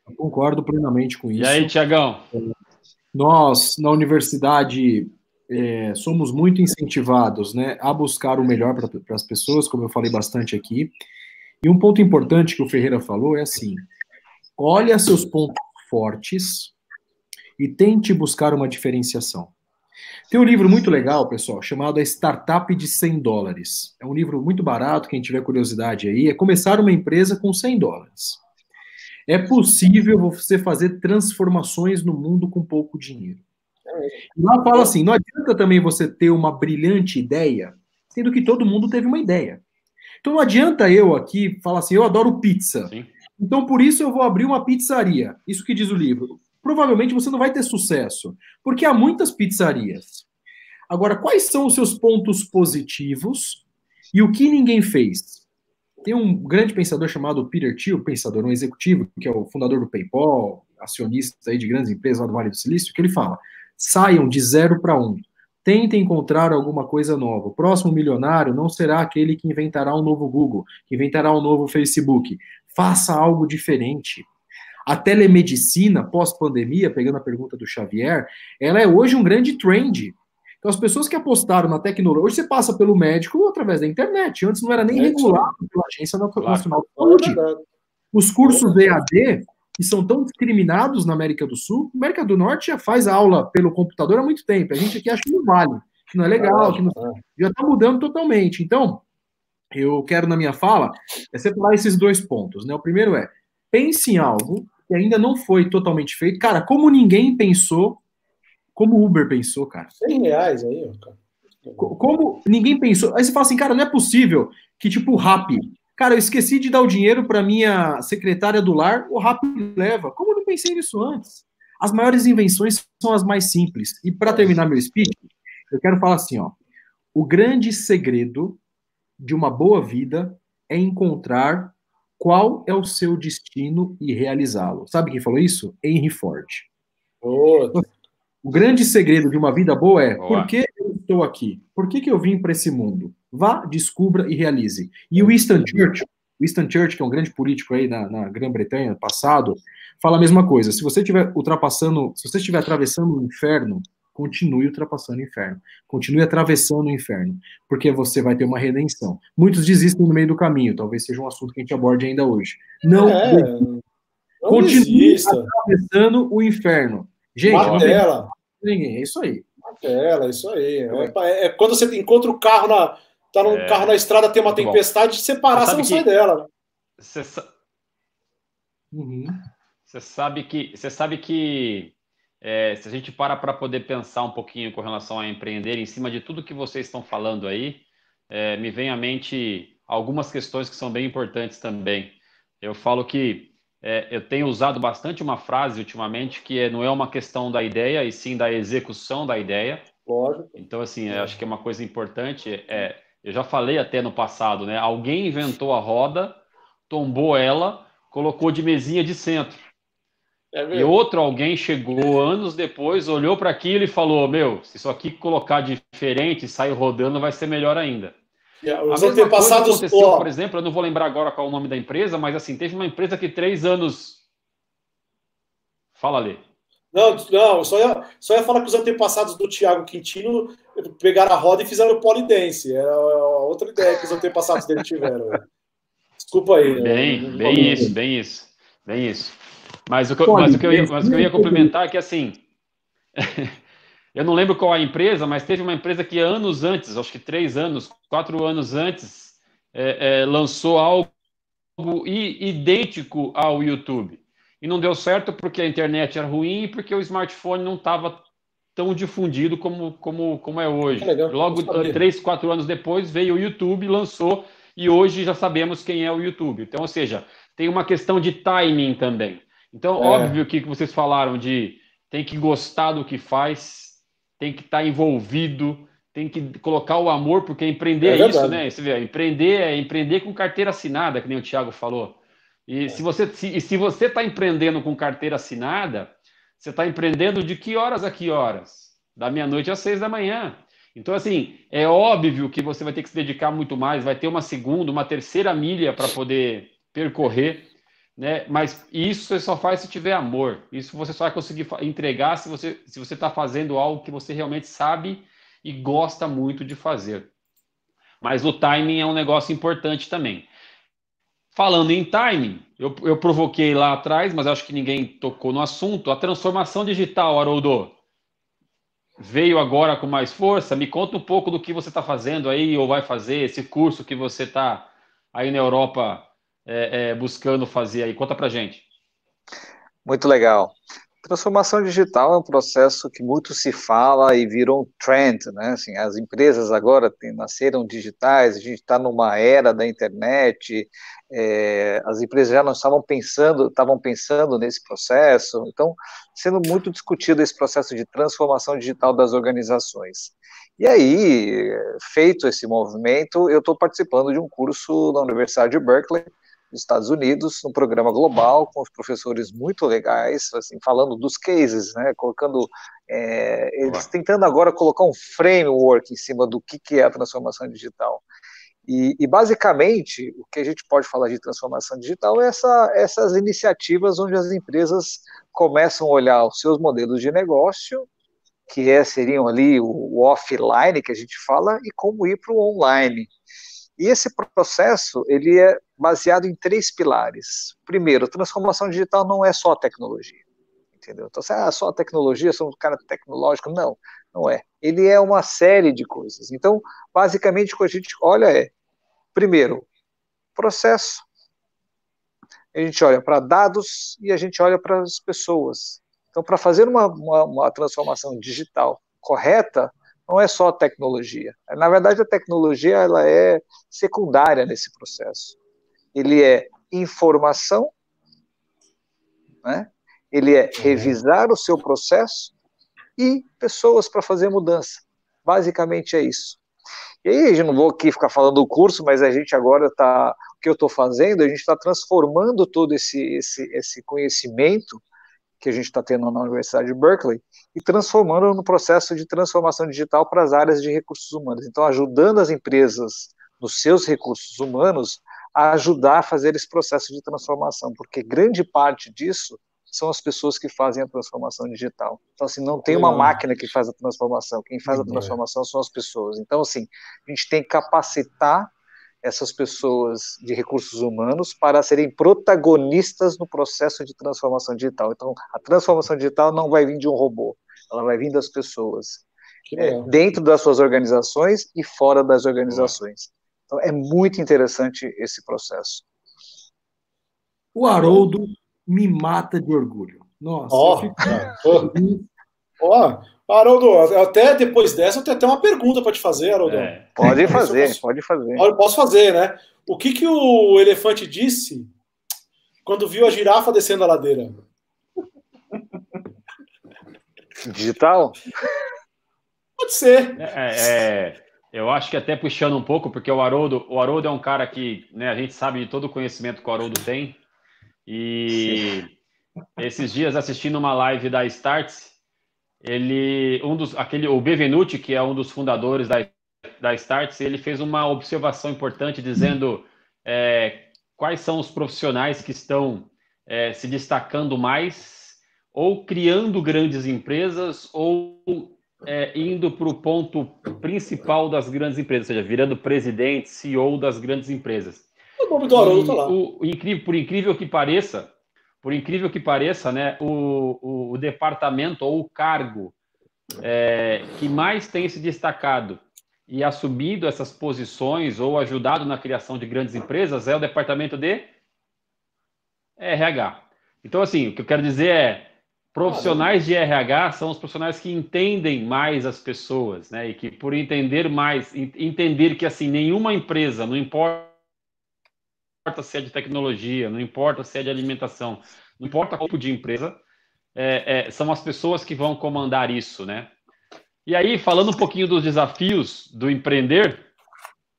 Eu concordo plenamente com E isso. aí, Tiagão? Nós, na universidade, é, somos muito incentivados né, a buscar o melhor para as pessoas, como eu falei bastante aqui. E um ponto importante que o Ferreira falou é assim: olha seus pontos fortes e tente buscar uma diferenciação. Tem um livro muito legal, pessoal, chamado A Startup de 100 dólares. É um livro muito barato, quem tiver curiosidade aí, é começar uma empresa com 100 dólares. É possível você fazer transformações no mundo com pouco dinheiro. E lá fala assim: não adianta também você ter uma brilhante ideia, sendo que todo mundo teve uma ideia. Então não adianta eu aqui falar assim: eu adoro pizza. Sim. Então por isso eu vou abrir uma pizzaria. Isso que diz o livro. Provavelmente você não vai ter sucesso, porque há muitas pizzarias. Agora, quais são os seus pontos positivos e o que ninguém fez? Tem um grande pensador chamado Peter Thiel, pensador, um executivo, que é o fundador do PayPal, acionista aí de grandes empresas lá do Vale do Silício, que ele fala: saiam de zero para um. Tentem encontrar alguma coisa nova. O próximo milionário não será aquele que inventará um novo Google, que inventará um novo Facebook. Faça algo diferente. A telemedicina, pós-pandemia, pegando a pergunta do Xavier, ela é hoje um grande trend. Então, as pessoas que apostaram na tecnologia, hoje você passa pelo médico através da internet. Antes não era nem É, regulado pela Agência Nacional de É Saúde. verdade. Os cursos EAD, que são tão discriminados na América do Sul, a América do Norte já faz aula pelo computador há muito tempo. A gente aqui acha que não vale, que não é legal, que não... já está mudando totalmente. Então, eu quero, na minha fala, é separar esses dois pontos. Né? O primeiro é, pense em algo que ainda não foi totalmente feito. Cara, como ninguém pensou, como o Uber pensou, cara. 100 reais aí, ó, cara. Co- Como ninguém pensou. Aí você fala assim, cara, não é possível que, tipo, o Rap. Cara, eu esqueci de dar o dinheiro para minha secretária do lar, o Rap leva. Como eu não pensei nisso antes? As maiores invenções são as mais simples. E para terminar meu speech, eu quero falar assim, ó. O grande segredo de uma boa vida é encontrar qual é o seu destino e realizá-lo. Sabe quem falou isso? Henry Ford. Pô, O grande segredo de uma vida boa é Boa. por que eu estou aqui? Por que, que eu vim para esse mundo? Vá, descubra e realize. E o Winston Churchill, Winston Churchill, que é um grã-bretanha político aí na, na Grã-Bretanha, passado, fala a mesma coisa. Se você estiver ultrapassando, se você estiver atravessando o inferno, continue ultrapassando o inferno. Continue atravessando o inferno, porque você vai ter uma redenção. Muitos desistem no meio do caminho, talvez seja um assunto que a gente aborde ainda hoje. Não é, não continue desista. atravessando o inferno. Gente, não ninguém, é isso aí. martela, isso aí. É, é- é quando você encontra o carro na. Tá num É. carro na estrada, tem uma tempestade, você parar, Você não sai dela. Você sa- Uhum. você sabe que, você sabe que é, se a gente para para poder pensar um pouquinho com relação a empreender, em cima de tudo que vocês estão falando aí, é, me vem à mente algumas questões que são bem importantes também. Eu falo que é, eu tenho usado bastante uma frase ultimamente que é, não é uma questão da ideia, e sim da execução da ideia. Lógico. Então, assim, eu acho que é uma coisa importante. É, eu já falei até no passado, né? Alguém inventou a roda, tombou ela, colocou de mesinha de centro. É E outro alguém chegou anos depois, olhou para aquilo e falou: Meu, se isso aqui colocar diferente, sair rodando, vai ser melhor ainda. E A Os mesma coisa antepassados. aconteceu, por exemplo, eu não vou lembrar agora qual é o nome da empresa, mas assim, teve uma empresa que três anos. Fala ali. Não, não, só ia, só ia falar que os antepassados do Thiago Quintino pegaram a roda e fizeram o polidense. Era outra ideia que os antepassados dele tiveram. Desculpa aí. né? Bem, não bem isso, bem isso, bem isso. Mas o que, eu- mas o que, eu, ia, mas o que eu ia complementar é que assim, eu não lembro qual a empresa, mas teve uma empresa que anos antes, acho que três anos, quatro anos antes, é, é, lançou algo idêntico ao YouTube. E não deu certo porque a internet era ruim e porque o smartphone não estava tão difundido como, como, como é hoje. Legal, Logo, três, quatro anos depois, veio o YouTube, lançou, e hoje já sabemos quem é o YouTube. Então, ou seja, tem uma questão de timing também. Então, É. óbvio que vocês falaram de tem que gostar do que faz, tem que estar envolvido, tem que colocar o amor, porque empreender É é, isso, né? Você vê, empreender é empreender com carteira assinada, que nem o Thiago falou. E se você se, e se você está empreendendo com carteira assinada, você está empreendendo de que horas a que horas? Da meia-noite às seis da manhã. Então, assim, é óbvio que você vai ter que se dedicar muito mais, vai ter uma segunda, uma terceira milha para poder percorrer, né? Mas isso você só faz se tiver amor. Isso você só vai conseguir entregar se você se você está fazendo algo que você realmente sabe e gosta muito de fazer. Mas o timing é um negócio importante também. Falando em timing, eu, eu provoquei lá atrás, mas acho que ninguém tocou no assunto. A transformação digital, Haroldo, veio agora com mais força. Me conta um pouco do que você está fazendo aí, ou vai fazer, esse curso que você está aí na Europa é, é, buscando fazer aí. Conta pra gente. Muito legal. Transformação digital é um processo que muito se fala e virou um trend, né? Assim, as empresas agora tem, nasceram digitais, a gente está numa era da internet, é, as empresas já não estavam pensando, estavam pensando nesse processo, então sendo muito discutido esse processo de transformação digital das organizações. E aí, feito esse movimento, eu estou participando de um curso na Universidade de Berkeley, nos Estados Unidos, num programa global, com os professores muito legais, assim, falando dos cases, né, colocando, é, eles tentando agora colocar um framework em cima do que, que é a transformação digital. E, e, basicamente, o que a gente pode falar de transformação digital é essa, essas iniciativas onde as empresas começam a olhar os seus modelos de negócio, que é, seriam ali o, o offline que a gente fala, e como ir para o online. E esse processo ele é baseado em três pilares. Primeiro, transformação digital não é só tecnologia, entendeu? Então, é só tecnologia, sou um cara tecnológico, não, não é. Ele é uma série de coisas. Então, basicamente, o que a gente olha é, primeiro, processo. A gente olha para dados e a gente olha para as pessoas. Então, para fazer uma, uma, uma transformação digital correta, não é só tecnologia. Na verdade, a tecnologia ela é secundária nesse processo. Ele é informação, né? ele é revisar o seu processo e pessoas para fazer mudança. Basicamente é isso. E aí, eu não vou aqui ficar falando do curso, mas a gente agora está, o que eu estou fazendo, a gente está transformando todo esse, esse, esse conhecimento que a gente está tendo na Universidade de Berkeley e transformando no processo de transformação digital para as áreas de recursos humanos. Então, ajudando as empresas nos seus recursos humanos a ajudar a fazer esse processo de transformação, porque grande parte disso são as pessoas que fazem a transformação digital. Então, assim, não tem uma máquina que faz a transformação, quem faz a transformação são as pessoas. Então, assim, a gente tem que capacitar essas pessoas de recursos humanos para serem protagonistas no processo de transformação digital. Então, a transformação digital não vai vir de um robô, ela vai vir das pessoas, é, dentro das suas organizações e fora das organizações. Então, é muito interessante esse processo. O Haroldo me mata de orgulho. Nossa, oh, fico... oh, Haroldo, até depois dessa eu tenho até uma pergunta para te fazer, Haroldo. É. Pode fazer, posso, pode fazer. Eu posso fazer, né? O que, que o elefante disse quando viu a girafa descendo a ladeira? Digital? Pode ser. É, é, eu acho que até puxando um pouco, porque o Haroldo, o Haroldo é um cara que né, a gente sabe de todo o conhecimento que o Haroldo tem. E Sim. esses dias assistindo uma live da Starts, ele um dos aquele o Bevenuti que é um dos fundadores da da Starts ele fez uma observação importante dizendo é, quais são os profissionais que estão é, se destacando mais ou criando grandes empresas ou é, indo para o ponto principal das grandes empresas, ou seja, virando presidente, CEO das grandes empresas. O nome do Haroldo tá lá. O, o, incrível, por incrível que pareça, por incrível que pareça, né, o, o, o departamento ou o cargo é, que mais tem se destacado e assumido essas posições ou ajudado na criação de grandes empresas é o departamento de RH. Então, assim, o que eu quero dizer é profissionais de RH são os profissionais que entendem mais as pessoas, né? E que por entender mais, entender que assim nenhuma empresa, não importa se é de tecnologia, não importa se é de alimentação, não importa qual tipo de empresa, é, é, são as pessoas que vão comandar isso, né? E aí, falando um pouquinho dos desafios do empreender,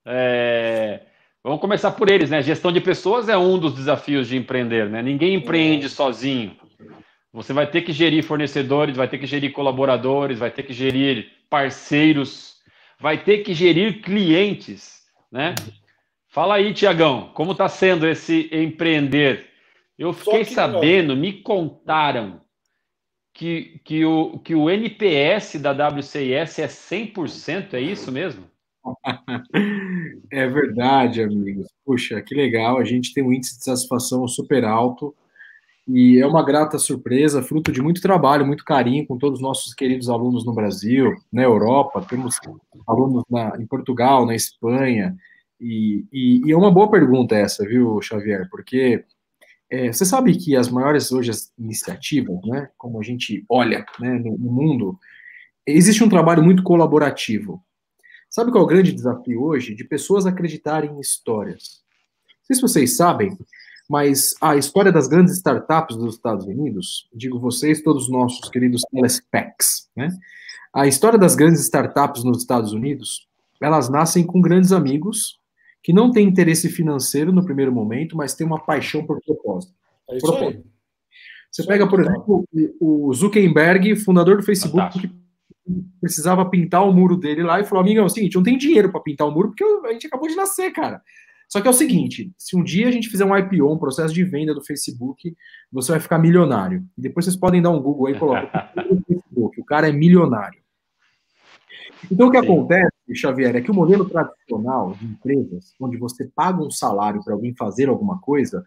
é, vamos começar por eles, né? Gestão de pessoas é um dos desafios de empreender, né? Ninguém empreende sozinho. Você vai ter que gerir fornecedores, vai ter que gerir colaboradores, vai ter que gerir parceiros, vai ter que gerir clientes, né? Fala aí, Tiagão, como está sendo esse empreender? Eu fiquei sabendo, me contaram que, que, o, que o NPS da WCIS é 100%, é isso mesmo? É verdade, amigos. Puxa, que legal. A gente tem um índice de satisfação super alto e é uma grata surpresa, fruto de muito trabalho, muito carinho com todos os nossos queridos alunos no Brasil, na Europa, temos alunos na, em Portugal, na Espanha, e, e, e, é uma boa pergunta essa, viu, Xavier? Porque é, você sabe que as maiores hoje as iniciativas, né, como a gente olha né, no, no, mundo, existe um trabalho muito colaborativo. Sabe qual é o grande desafio hoje? De pessoas acreditarem em histórias. Não sei se vocês sabem, mas a história das grandes startups dos Estados Unidos, digo vocês, todos os nossos queridos telespecs, né? A história das grandes startups nos Estados Unidos, elas nascem com grandes amigos que não tem interesse financeiro no primeiro momento, mas tem uma paixão por propósito. É isso propósito. Você pega, por exemplo, o Zuckerberg, fundador do Facebook, precisava pintar o muro dele lá e falou: Amigo, é o seguinte, não tem dinheiro para pintar o muro porque a gente acabou de nascer, cara. Só que é o seguinte: se um dia a gente fizer um IPO, um processo de venda do Facebook, você vai ficar milionário. E depois vocês podem dar um Google aí e colocar o Facebook. O cara é milionário. Então, o que Sim. acontece, Xavier, é que o modelo tradicional de empresas, onde você paga um salário para alguém fazer alguma coisa,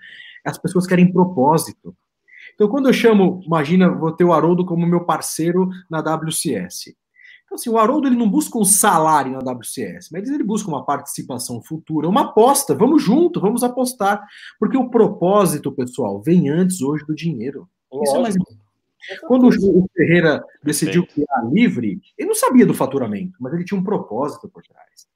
as pessoas querem propósito. Então, quando eu chamo, imagina, vou ter o Haroldo como meu parceiro na WCS. Então, assim, o Haroldo ele não busca um salário na WCS, mas ele busca uma participação futura, uma aposta. Vamos junto, vamos apostar. Porque o propósito, pessoal, vem antes hoje do dinheiro. Lógico. Isso é mais quando o Ferreira decidiu criar livre, ele não sabia do faturamento, mas ele tinha um propósito por trás.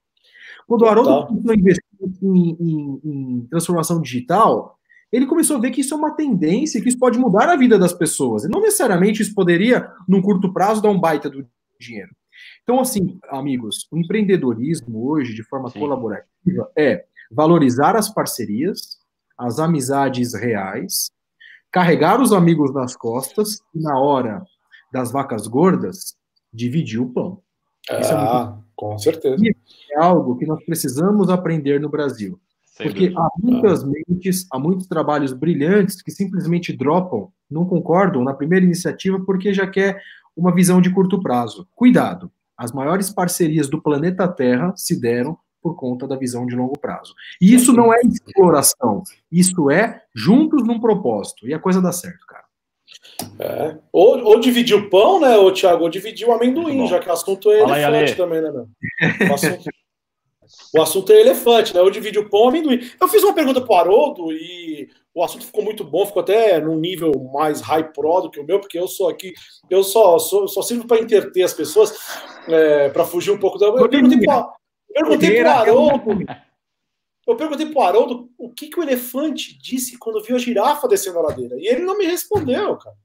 Quando o Haroldo começou a investir em, em, em, transformação digital, ele começou a ver que isso é uma tendência, que isso pode mudar a vida das pessoas. E não necessariamente isso poderia, num curto prazo, dar um baita do dinheiro. Então, assim, amigos, o empreendedorismo hoje, de forma Sim. colaborativa, é valorizar as parcerias, as amizades reais, carregar os amigos nas costas e, na hora das vacas gordas, dividir o pão. Ah, é muito... com certeza. E é algo que nós precisamos aprender no Brasil. Sem porque dúvida. há muitas mentes, há muitos trabalhos brilhantes que simplesmente dropam, não concordam na primeira iniciativa porque já quer uma visão de curto prazo. Cuidado, as maiores parcerias do planeta Terra se deram por conta da visão de longo prazo. E isso não é exploração, isso é juntos num propósito. E a coisa dá certo, cara. É. Ou, ou dividir o pão, né, ô, Thiago, ou dividir o amendoim, já que o assunto é Fala elefante aí, também, né, meu? O assunto, o assunto, é elefante, né? Ou dividir o pão ou amendoim. Eu fiz uma pergunta pro Haroldo e o assunto ficou muito bom, ficou até num nível mais high pro do que o meu, porque eu sou aqui, eu só, sou, só sirvo para interter as pessoas, é, para fugir um pouco da. Eu perguntei perguntei pro Haroldo. Eu perguntei pro Haroldo o que, que o elefante disse quando viu a girafa descendo a ladeira. E ele não me respondeu, cara.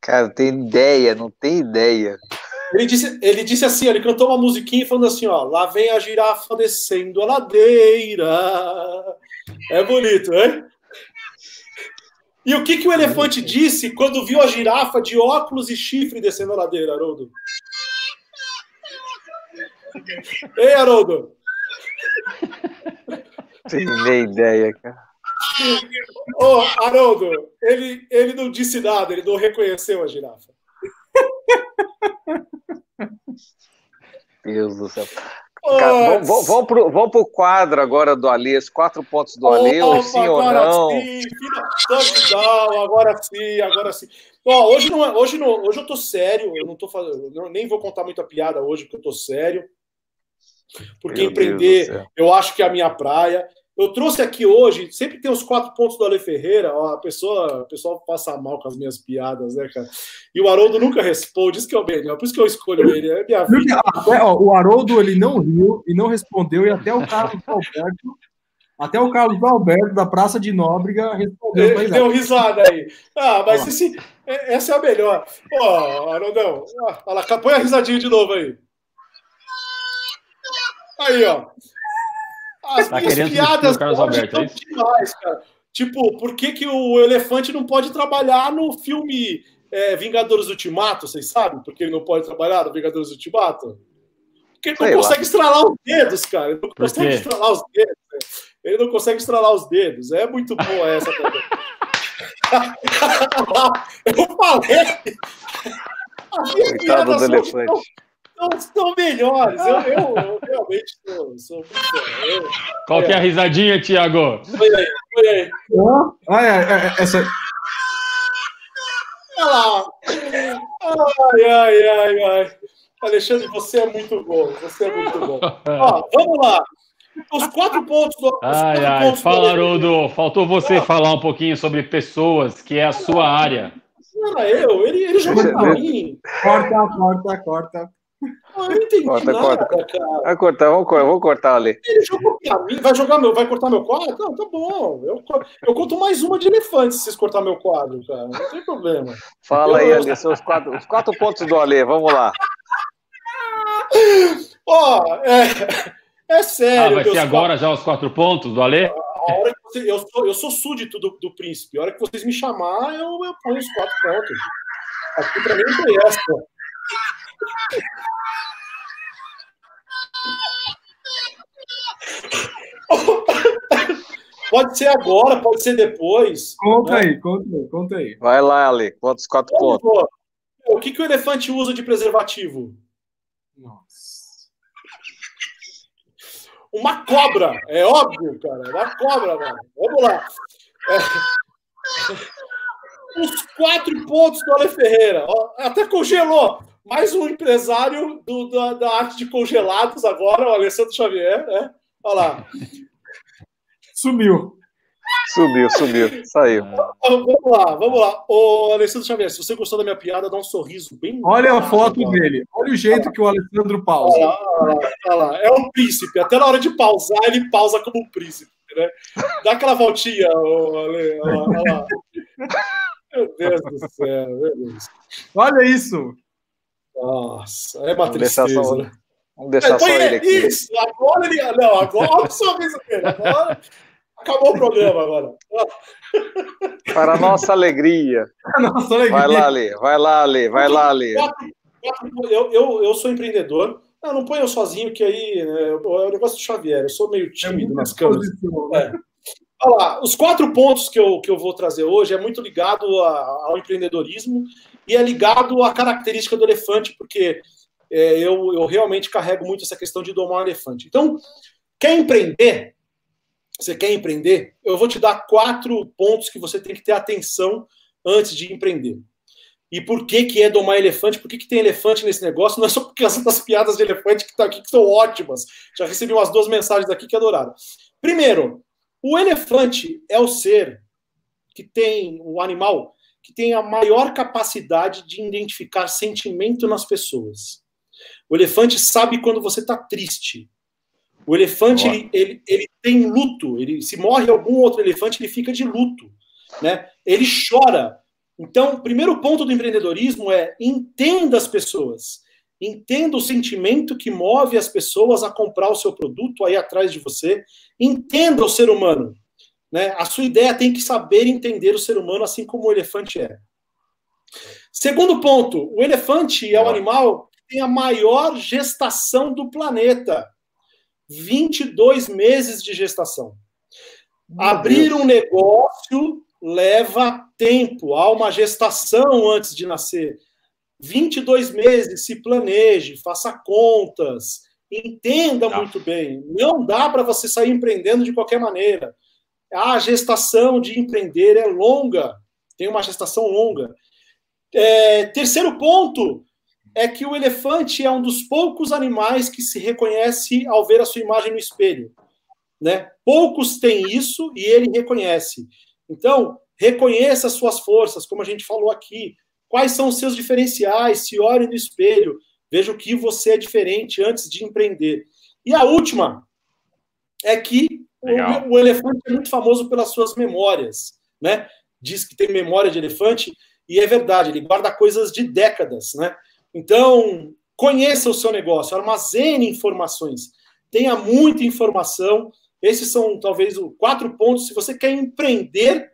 Cara, não tem ideia, não tem ideia. Ele disse, ele disse assim, ele cantou uma musiquinha falando assim, ó, lá vem a girafa descendo a ladeira. É bonito, hein? E o que, que o elefante disse quando viu a girafa de óculos e chifre descendo a ladeira, Haroldo? Ei, Haroldo! Tem nem ideia, cara. Ô, oh, Haroldo, ele, ele não disse nada, ele não reconheceu a girafa. Deus do céu. Cara, vamos, vamos, pro, vamos pro quadro agora do Alê, os quatro pontos do Alê, Opa, sim ou não. Sim, touchdown, agora sim, agora sim. Ó, hoje, não, é, hoje, não, hoje eu tô sério, eu não tô fazendo, nem vou contar muita piada hoje, porque eu tô sério. Porque Meu empreender, eu acho que é a minha praia. Eu trouxe aqui hoje, sempre tem os quatro pontos do Ale Ferreira, ó, a pessoa, o pessoal passa mal com as minhas piadas, né, cara? E o Haroldo nunca responde, isso que é o melhor, por isso que eu escolho ele, é minha vida. Até, ó, o Haroldo, ele não riu e não respondeu, e até o Carlos Alberto, até o Carlos Alberto, da Praça de Nóbrega, respondeu. Ele deu risada aí. Ah, mas esse, essa é a melhor. Ó, Haroldão, olha lá, põe a risadinha de novo aí. Aí, ó. As tá minhas piadas Alberto, é demais, cara. Tipo, por que, que o elefante não pode trabalhar no filme é, Vingadores Ultimato? Vocês sabem? Porque ele não pode trabalhar no Vingadores Ultimato? Porque ele não Sei consegue lá. estralar os dedos, cara. Ele não por consegue quê? estralar os dedos. Né? Ele não consegue estralar os dedos. É muito boa essa também. Eu falei. As minhas piadas do elefante estão melhores. Eu, eu, eu realmente sou, sou muito. Eu, Qual é. que é a risadinha, Tiago? Foi aí, foi aí. Olha, é, essa. Olha lá. Ai, ai, ai, ai. Alexandre, você é muito bom. Você é muito bom. Ó, vamos lá. Os quatro pontos do. Ai, quatro ai, pontos fala, Haroldo. Faltou você ah. falar um pouquinho sobre pessoas, que é a sua área. Não era eu, ele, ele jogou pra mim. Corta, corta, corta. Ah, eu não entendi corta, nada, corta. cara. Vai cortar, vamos, vamos cortar ali. Ele jogou pra mim, vai jogar meu, vai cortar meu quadro? Não, tá bom. Eu, eu conto mais uma de elefante se vocês cortar meu quadro, cara. Não tem problema. Fala eu... aí, Ali, seus quatro, os quatro pontos do Ale, vamos lá. Ó, oh, é, é sério. Ah, vai ser agora quatro... já os quatro pontos do Ale? A hora que você, eu, sou, eu sou súdito do, do príncipe. A hora que vocês me chamar, eu, eu ponho os quatro pontos. Aqui pra mim não tem essa. Pode ser agora, pode ser depois. Conta né? aí, conta aí, conta aí. Vai lá, Ale, conta os quatro pontos. O que, que o elefante usa de preservativo? Nossa. Uma cobra, é óbvio, cara. Uma cobra, mano. Vamos lá. É. Os quatro pontos do Ale Ferreira. Até congelou. Mais um empresário do- da, da arte de congelados agora, o Alessandro Xavier. Né? Olha lá. Sumiu. Subiu, subiu. Saiu. Ó, Vamos lá, vamos lá. Ô, Alessandro Xavier, se você gostou da minha piada, dá um sorriso bem. Olha a foto dele. Olha o jeito que o Alessandro pausa. Olha lá, olha lá, olha lá. É um príncipe. Até na hora de pausar, ele pausa como um príncipe. Né? Dá aquela voltinha, ô, Ale. Olha lá, olha lá. Meu Deus do céu, meu Deus. Olha isso. Nossa, é uma Vamos deixar só- né? Vamos deixar só Põe ele aqui. Isso, agora ele. Não, agora olha o sorriso dele. Agora acabou o programa agora. Para nossa alegria. Nossa, olha Vai lá, Ale. Vai lá, Ale. Vai lá, Ale. Quatro- Eu, eu, eu sou empreendedor. Não, não põe eu sozinho, que aí né, é o negócio do Xavier. Eu sou meio É tímido muita nas câmeras. né? Olha lá, os quatro pontos que eu, que eu vou trazer hoje é muito ligado a- ao empreendedorismo e é ligado à característica do elefante, porque é, eu, eu realmente carrego muito essa questão de domar um elefante. Então, quer empreender? Você quer empreender? Eu vou te dar quatro pontos que você tem que ter atenção antes de empreender. E por que, que é domar elefante? Por que, que tem elefante nesse negócio? Não é só por causa das piadas de elefante que estão aqui, que são ótimas. Já recebi umas duas mensagens aqui que adoraram. Primeiro, o elefante é o ser que tem, o animal, que tem a maior capacidade de identificar sentimento nas pessoas. O elefante sabe quando você está triste. O elefante, ele, ele, ele tem luto. Ele, se morre algum outro elefante, ele fica de luto. Né? Ele chora. Então, o primeiro ponto do empreendedorismo é entenda as pessoas. Entenda o sentimento que move as pessoas a comprar o seu produto aí atrás de você. Entenda o ser humano. Né? A sua ideia tem que saber entender o ser humano, assim como o elefante é. Segundo ponto, o elefante é o animal que tem a maior gestação do planeta. 22 meses de gestação. Abrir um negócio leva tempo, há uma gestação antes de nascer. 22 meses, se planeje, faça contas, entenda Tá. muito bem. Não dá para você sair empreendendo de qualquer maneira. A gestação de empreender é longa, tem uma gestação longa. É, terceiro ponto é que o elefante é um dos poucos animais que se reconhece ao ver a sua imagem no espelho. Né? Poucos têm isso e ele reconhece. Então, reconheça as suas forças, como a gente falou aqui. Quais são os seus diferenciais? Se olhe no espelho, veja o que você é diferente antes de empreender. E a última é que Legal. o, o elefante é muito famoso pelas suas memórias, né? Diz que tem memória de elefante e é verdade, ele guarda coisas de décadas, né? Então, conheça o seu negócio, armazene informações, tenha muita informação. Esses são talvez os quatro pontos. Se você quer empreender,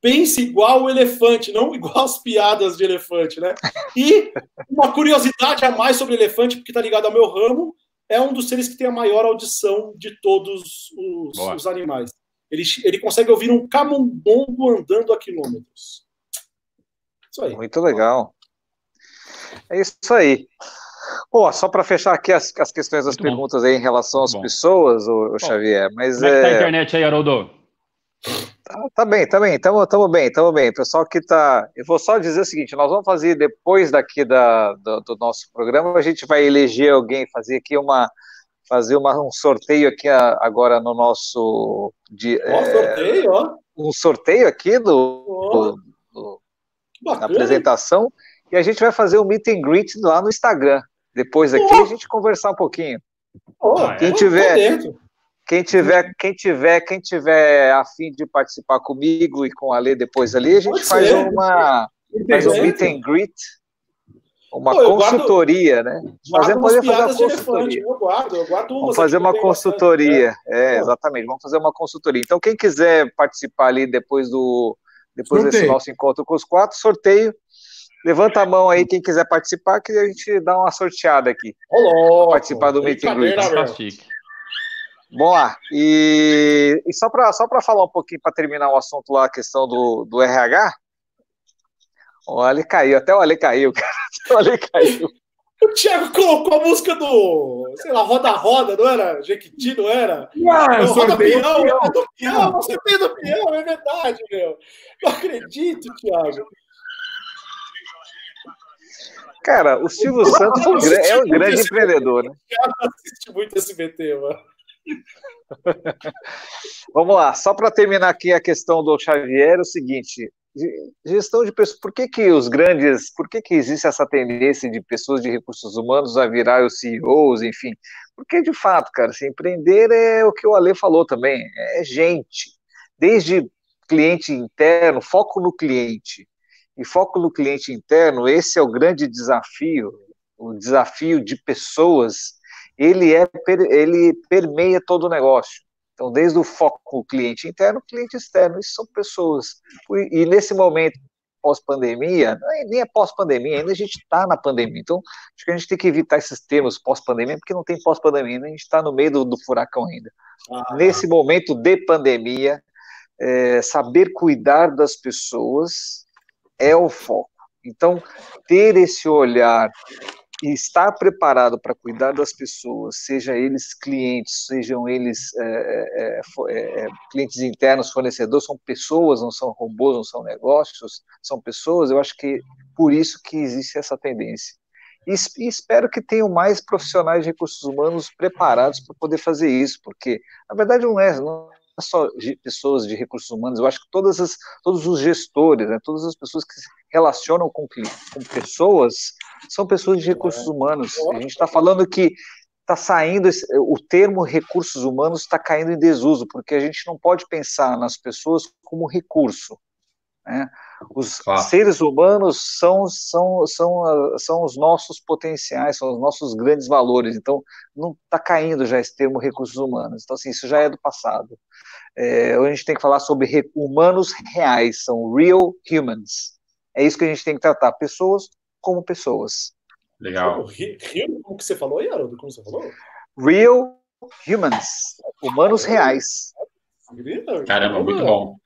pense igual o elefante, não igual as piadas de elefante, né? E uma curiosidade a mais sobre elefante, porque está ligado ao meu ramo, é um dos seres que tem a maior audição de todos os, os animais. Ele, ele consegue ouvir um camundongo andando a quilômetros. Isso aí. Muito legal. É isso aí. Pô, só para fechar aqui as, as questões das Muito bom. perguntas aí em relação às bom. pessoas, o, Xavier, mas Como é que tá a é, internet aí, Haroldo? Tá, tá bem, tá bem, tamo, tamo bem, tamo bem. Pessoal que tá, eu vou só dizer o seguinte, nós vamos fazer depois daqui da, do, do nosso programa, a gente vai eleger alguém, fazer aqui uma, fazer uma, um sorteio aqui a- agora no nosso, de, Ó, é, sorteio, ó. um sorteio aqui do, Ó, do- do- bacana. apresentação e a gente vai fazer um meet and greet lá no Instagram. Depois aqui Ó. a gente conversar um pouquinho. Ó, Ah, é. Quem tô tiver- dentro. Quem tiver, quem tiver, quem tiver a fim de participar comigo e com a Lê depois ali, a gente Pode faz ser. uma faz um meet and greet, uma Pô, guardo- consultoria, né? Guardo Fazer, umas poder fazer uma consultoria. Eu guardo, eu guardo umas Vamos fazer uma tenho bastante, consultoria. É, Pô. exatamente. Vamos fazer uma consultoria. Então, quem quiser participar ali depois do depois desse Sorteio. nosso encontro com os quatro, sorteio. Levanta a mão aí quem quiser participar, que a gente dá uma sorteada aqui. Louco, Participar do meet and greet. brincadeira, Vamos lá. E, e só para só falar um pouquinho, para terminar o assunto lá, a questão do, do RH. O Ale caiu, até o Ale caiu, cara. Até o Ale caiu. O Thiago colocou a música do, sei lá, Roda Roda, não era? Jequiti, não era? Ah, Não, eu roda peão, é do peão, você tem do peão, é verdade, meu. Não acredito, Thiago. Cara, o Silvio Santos é um, é grande empreendedor, né? Thiago assiste muito SBT, mano. Vamos lá, só para terminar aqui a questão do Xavier, é o seguinte: ge- gestão de pessoas, por que, que os grandes, por que, que existe essa tendência de pessoas de recursos humanos a virar os CEOs, enfim? Porque, de fato, cara, se empreender é o que o Ale falou também, é gente. Desde cliente interno, foco no cliente. E foco no cliente interno, esse é o grande desafio, o desafio de pessoas, ele é ele permeia todo o negócio. Então, desde o foco cliente interno, cliente externo, isso são pessoas. E, nesse momento pós-pandemia, é- nem é pós-pandemia, ainda a gente está na pandemia. Então, acho que a gente tem que evitar esses termos pós-pandemia, porque não tem pós-pandemia, ainda a gente está no meio do, do furacão ainda. Ah, Nesse momento de pandemia, é, saber cuidar das pessoas é o foco. Então, ter esse olhar e estar preparado para cuidar das pessoas, seja eles clientes, sejam eles é, é, fo- é, é, clientes internos, fornecedores, são pessoas, não são robôs, não são negócios, são pessoas. Eu acho que por isso que existe essa tendência. E, e espero que tenham mais profissionais de recursos humanos preparados para poder fazer isso, porque na verdade não é, não é só de pessoas de recursos humanos. Eu acho que todas as, todos os gestores, né, todas as pessoas que se relacionam com, com pessoas são pessoas de recursos humanos. A gente está falando que está saindo, o termo recursos humanos está caindo em desuso, porque a gente não pode pensar nas pessoas como recurso. né? Os Claro. seres humanos são, são, são, ah, são os nossos potenciais, são os nossos grandes valores. Então, não está caindo já esse termo recursos humanos. Então, assim, isso já é do passado. É, a gente tem que falar sobre re- humanos reais, são real humans. É isso que a gente tem que tratar, pessoas como pessoas. Legal. Rio, como que você falou aí, Haroldo? Como você falou? Real humans, humanos reais. Caramba, muito bom.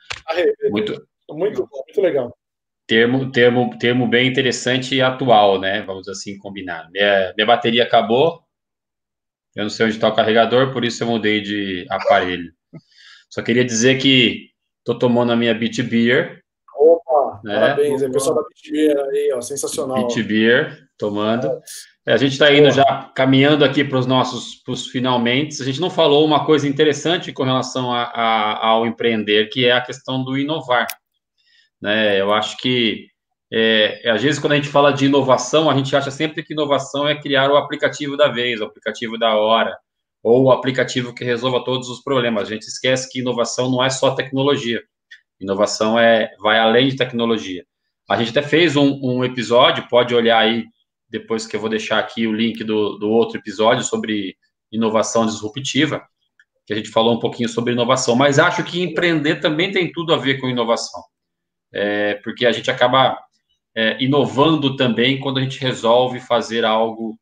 Muito, Muito bom, muito legal. termo, termo, termo bem interessante e atual, né? Vamos assim combinar. Minha, minha bateria acabou. Eu não sei onde está o carregador, por isso eu mudei de aparelho. Só queria dizer que estou tomando a minha Beat Beer, É. parabéns, aí, pessoal da Bitbeer aí, ó, sensacional. Beat Beer, tomando. É, A gente está indo já caminhando aqui para os nossos pros finalmente. A gente não falou uma coisa interessante com relação a, a- ao empreender, que é a questão do inovar. Né? Eu acho que é, às vezes quando a gente fala de inovação, a gente acha sempre que inovação é criar o aplicativo da vez, o aplicativo da hora, ou o aplicativo que resolva todos os problemas. A gente esquece que inovação não é só tecnologia. Inovação é vai além de tecnologia. A gente até fez um, um episódio, pode olhar aí depois que eu vou deixar aqui o link do, do outro episódio sobre inovação disruptiva, que a gente falou um pouquinho sobre inovação, mas acho que empreender também tem tudo a ver com inovação, é, porque a gente acaba é, inovando também quando a gente resolve fazer algo,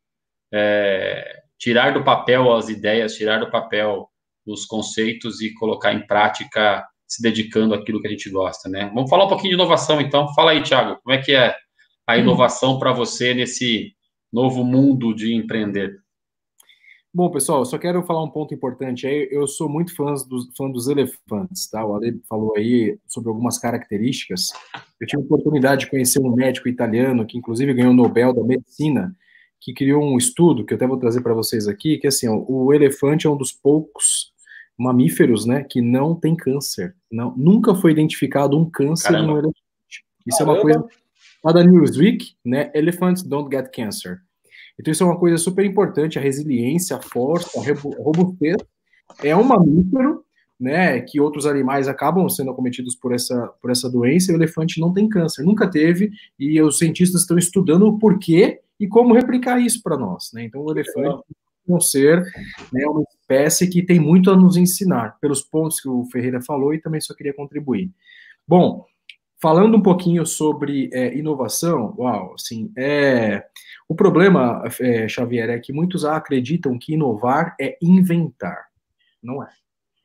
é, tirar do papel as ideias, tirar do papel os conceitos e colocar em prática, se dedicando àquilo que a gente gosta, né? Vamos falar um pouquinho de inovação, então. Fala aí, Thiago, como é que é a inovação para você nesse novo mundo de empreender? Bom, pessoal, só quero falar um ponto importante aí. Eu sou muito fã dos, fã dos elefantes, tá? O Ale falou aí sobre algumas características. Eu tive a oportunidade de conhecer um médico italiano que, inclusive, ganhou o Nobel da Medicina, que criou um estudo que eu até vou trazer para vocês aqui, que assim, ó, o elefante é um dos poucos mamíferos, né, que não tem câncer. Não, nunca foi identificado um câncer Caramba. no elefante. Isso é uma Caramba. coisa lá da Newsweek, né? Elephants don't get cancer. Então, isso é uma coisa super importante, a resiliência, a força, a robustez. É um mamífero, né, que outros animais acabam sendo acometidos por essa, por essa doença, e o elefante não tem câncer, nunca teve, e os cientistas estão estudando o porquê e como replicar isso para nós, né? Então, o elefante um ser, né, uma espécie que tem muito a nos ensinar, pelos pontos que o Ferreira falou, e também só queria contribuir. Bom, falando um pouquinho sobre é, inovação, uau, assim, é, o problema, é, Xavier, é que muitos acreditam que inovar é inventar. Não é.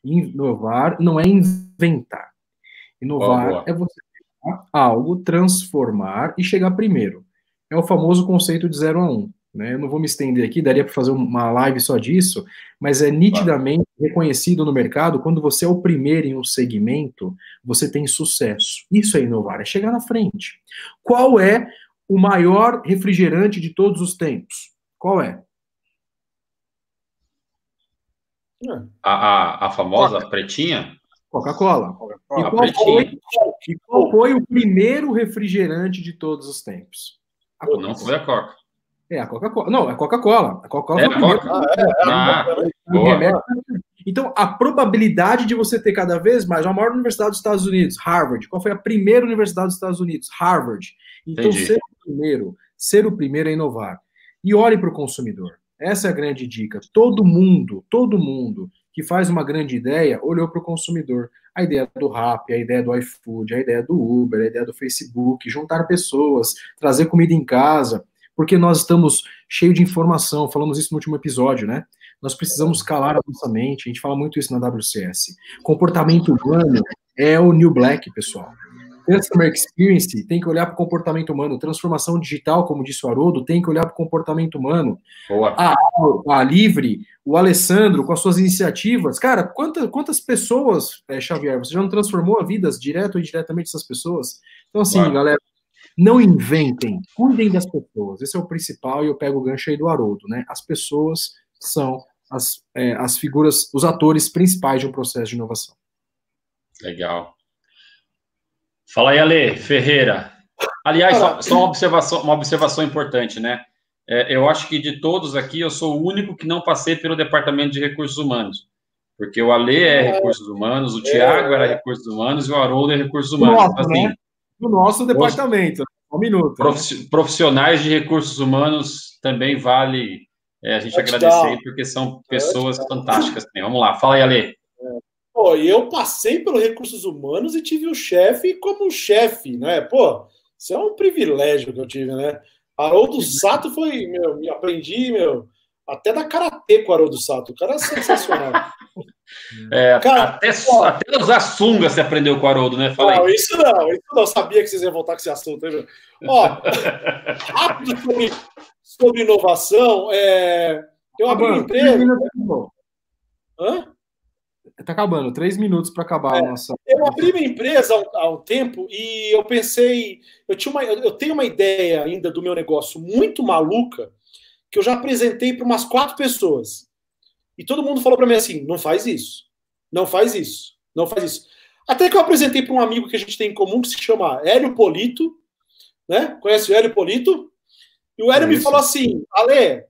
Inovar não é inventar. Inovar Boa, boa. é você algo, transformar e chegar primeiro. É o famoso conceito de 0 a 1. Um, né? Eu não vou me estender aqui, daria para fazer uma live só disso, mas é nitidamente reconhecido no mercado quando você é o primeiro em um segmento, você tem sucesso. Isso é inovar, é chegar na frente. Qual é o maior refrigerante de todos os tempos? Qual é? A, a, a famosa pretinha? Coca-Cola. E, A qual foi- e qual foi o primeiro refrigerante de todos os tempos? A Não foi a Coca. É a Coca-Cola. Não, é a Coca-Cola. A Coca-Cola É foi a a primeira. Coca? Ah. Então, a probabilidade de você ter cada vez mais, a maior universidade dos Estados Unidos, Harvard. Qual foi a primeira universidade dos Estados Unidos? Harvard. Então, Entendi. ser o primeiro, ser o primeiro é inovar. E olhe para o consumidor. Essa é a grande dica. Todo mundo, todo mundo que faz uma grande ideia, olhou para o consumidor. A ideia do Rap, a ideia do iFood, a ideia do Uber, a ideia do Facebook, juntar pessoas, trazer comida em casa, porque nós estamos cheio de informação, falamos isso no último episódio, né? Nós precisamos calar a nossa mente, a gente fala muito isso na WCS. Comportamento humano é o New Black, pessoal. Customer Experience tem que olhar para o comportamento humano. Transformação digital, como disse o Haroldo, tem que olhar para o comportamento humano. Boa. A Livre, o Alessandro, com as suas iniciativas. Cara, quantas, quantas pessoas, é, Xavier, você já não transformou a vidas direto ou indiretamente dessas pessoas? Então, assim, Claro. galera, não inventem, cuidem das pessoas. Esse é o principal e eu pego o gancho aí do Haroldo, né? As pessoas são as, é, as figuras, os atores principais de um processo de inovação. Legal. Fala aí, Ale Ferreira. Aliás, só, só uma, observação, uma observação importante, né? É, eu acho que de todos aqui, eu sou o único que não passei pelo departamento de recursos humanos. Porque o Ale é recursos humanos, o Tiago era recursos humanos e o Haroldo é recursos humanos. Nossa, Então, assim, né? Do nosso departamento. Um minuto. né? profi- profissionais de recursos humanos também vale é, a gente Touchdown. agradecer porque são pessoas fantásticas também. Vamos lá, fala aí, Ale. Pô, e eu passei pelos recursos humanos e tive o chefe como chefe, né? Pô, isso é um privilégio que eu tive, né? Haroldo Sato foi, meu, me aprendi, meu, até da karatê com o Haroldo Sato. O cara é sensacional. É, Cara, até, ó. até usar sunga você aprendeu com o Haroldo, né? Fala Não, aí. isso não, isso não. Eu sabia que vocês iam voltar com esse assunto. Hein? Ó, rápido sobre, sobre inovação. é, eu abri uma empresa. Hã? Tá acabando, três minutos para acabar a nossa. Eu abri minha empresa há um, há um tempo e eu pensei, eu tinha uma, eu tenho uma ideia ainda do meu negócio muito maluca que eu já apresentei para umas quatro pessoas e todo mundo falou para mim assim, não faz isso, não faz isso, não faz isso. Até que eu apresentei para um amigo que a gente tem em comum que se chama Hélio Polito, né? Conhece o Hélio Polito? E o Hélio me Isso. falou assim, Ale,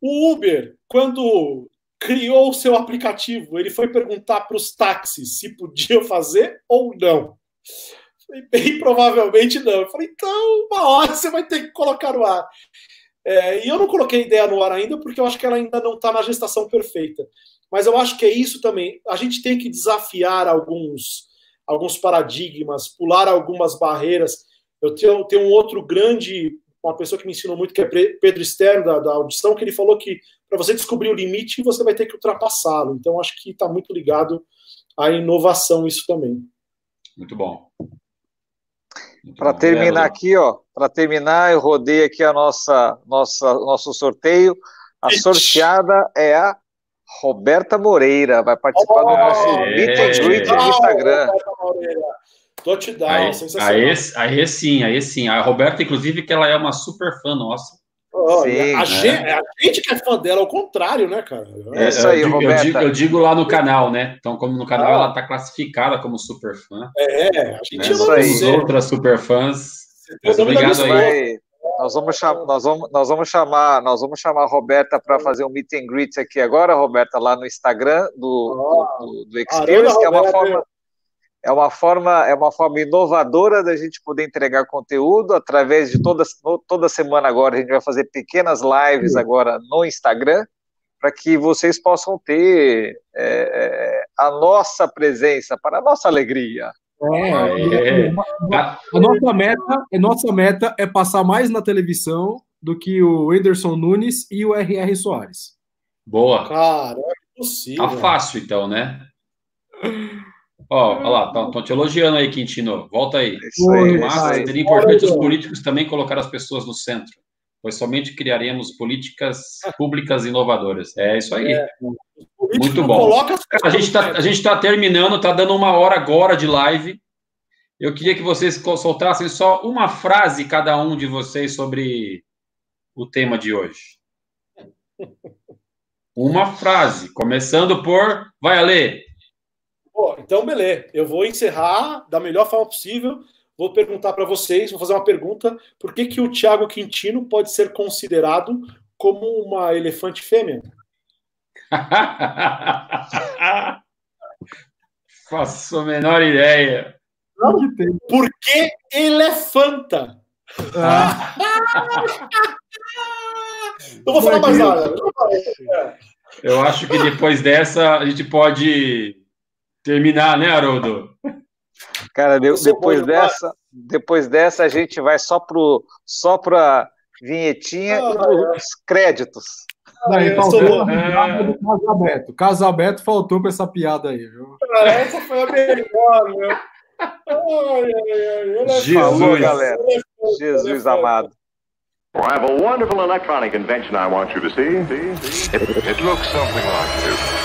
o Uber quando criou o seu aplicativo, ele foi perguntar para os táxis se podiam fazer ou não. Bem provavelmente não. Eu falei, então, uma hora você vai ter que colocar no ar. É, e eu não coloquei a ideia no ar ainda, porque eu acho que ela ainda não está na gestação perfeita. Mas eu acho que é isso também. A gente tem que desafiar alguns, alguns paradigmas, pular algumas barreiras. Eu tenho, tenho um outro grande, uma pessoa que me ensinou muito, que é Pedro Stern, da, da audição, que ele falou que para você descobrir o limite, você vai ter que ultrapassá-lo. Então, acho que está muito ligado à inovação isso também. Muito bom. Para terminar aqui, ó, para terminar, eu rodei aqui a nossa, nossa nosso sorteio. A Ixi. sorteada é a Roberta Moreira, vai participar do nosso. Meet and Greet no Instagram. Touchdown, Aí, sensacional. aí, aí sim, aí sim. A Roberta, inclusive, que ela é uma super fã nossa. Sim, a, né? gente, a gente que é fã dela, ao contrário, né, cara? É isso aí, eu, digo, eu, digo, eu digo lá no canal, né? Então, como no canal Ah. ela está classificada como super fã. É, a gente Né? Isso ama você. outras super fãs. Mas obrigado é aí. Vai- nós vamos chamar, nós vamos, nós vamos chamar, nós vamos chamar a Roberta para fazer um meet and greet aqui agora, Roberta, lá no Instagram do, Ah, do, do Experience, Arana que é uma Roberta. forma é uma forma é uma forma inovadora da gente poder entregar conteúdo através de toda toda semana agora a gente vai fazer pequenas lives agora no Instagram para que vocês possam ter é, é, a nossa presença para a nossa alegria. É, Aê. a, a nossa meta, a nossa meta é passar mais na televisão do que o Anderson Nunes e o R.R. Soares. Boa. Cara, Possível. Tá fácil, então, né? Ó, olha lá, estão te elogiando aí, Quintino. Volta aí. Isso aí, Mas isso aí. seria importante os políticos também colocar as pessoas no centro, pois somente criaremos políticas públicas inovadoras. É isso aí. Político Muito bom. a gente está tá terminando, tá dando uma hora agora de live. Eu queria que vocês soltassem só uma frase cada um de vocês sobre o tema de hoje. Uma frase, começando por vai Ale. Pô, então, beleza. Eu vou encerrar da melhor forma possível. Vou perguntar para vocês, vou fazer uma pergunta. Por que, que o Thiago Quintino pode ser considerado como uma elefante fêmea? Faço a menor ideia. Que tem- Porque elefanta. Ah, Não vou falar mais nada. Eu acho que depois dessa a gente pode terminar, né, Haroldo? Cara, de- sou depois dessa, depois dessa a gente vai só pro só pra vinhetinha Ah, e pros créditos. não, e eu faltou sou piada do Casalbeto. Casalbeto faltou pra essa piada aí, viu? Cara, essa foi a melhor, meu. Ai, ai, ai, elefante, Jesus. Falou, galera. Jesus amado. Well, I have a wonderful electronic invention I want you to see. see? It, it looks something like this.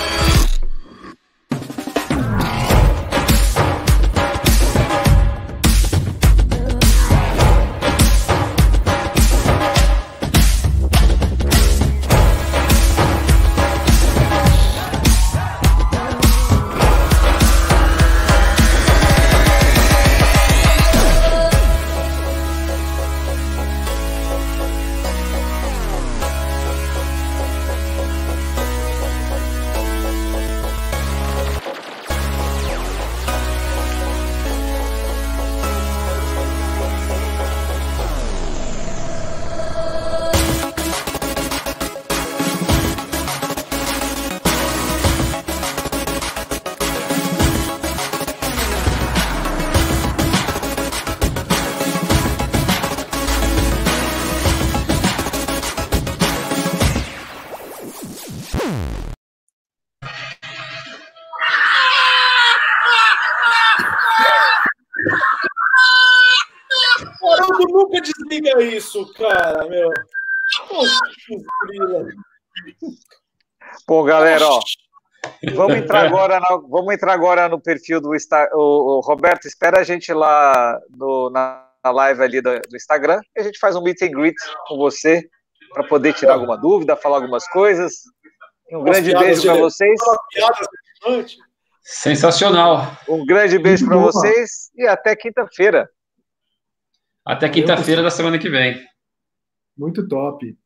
Bom, galera, ó, vamos entrar agora, na- vamos entrar agora no perfil do Insta, o, o Roberto, espera a gente lá no- na, na live ali do, do Instagram, e a gente faz um meet and greet com você para poder tirar alguma dúvida, falar algumas coisas. Um Umas grande beijo para vocês. Sensacional. Um grande beijo para vocês e até quinta-feira. Até quinta-feira da semana que vem. Muito top.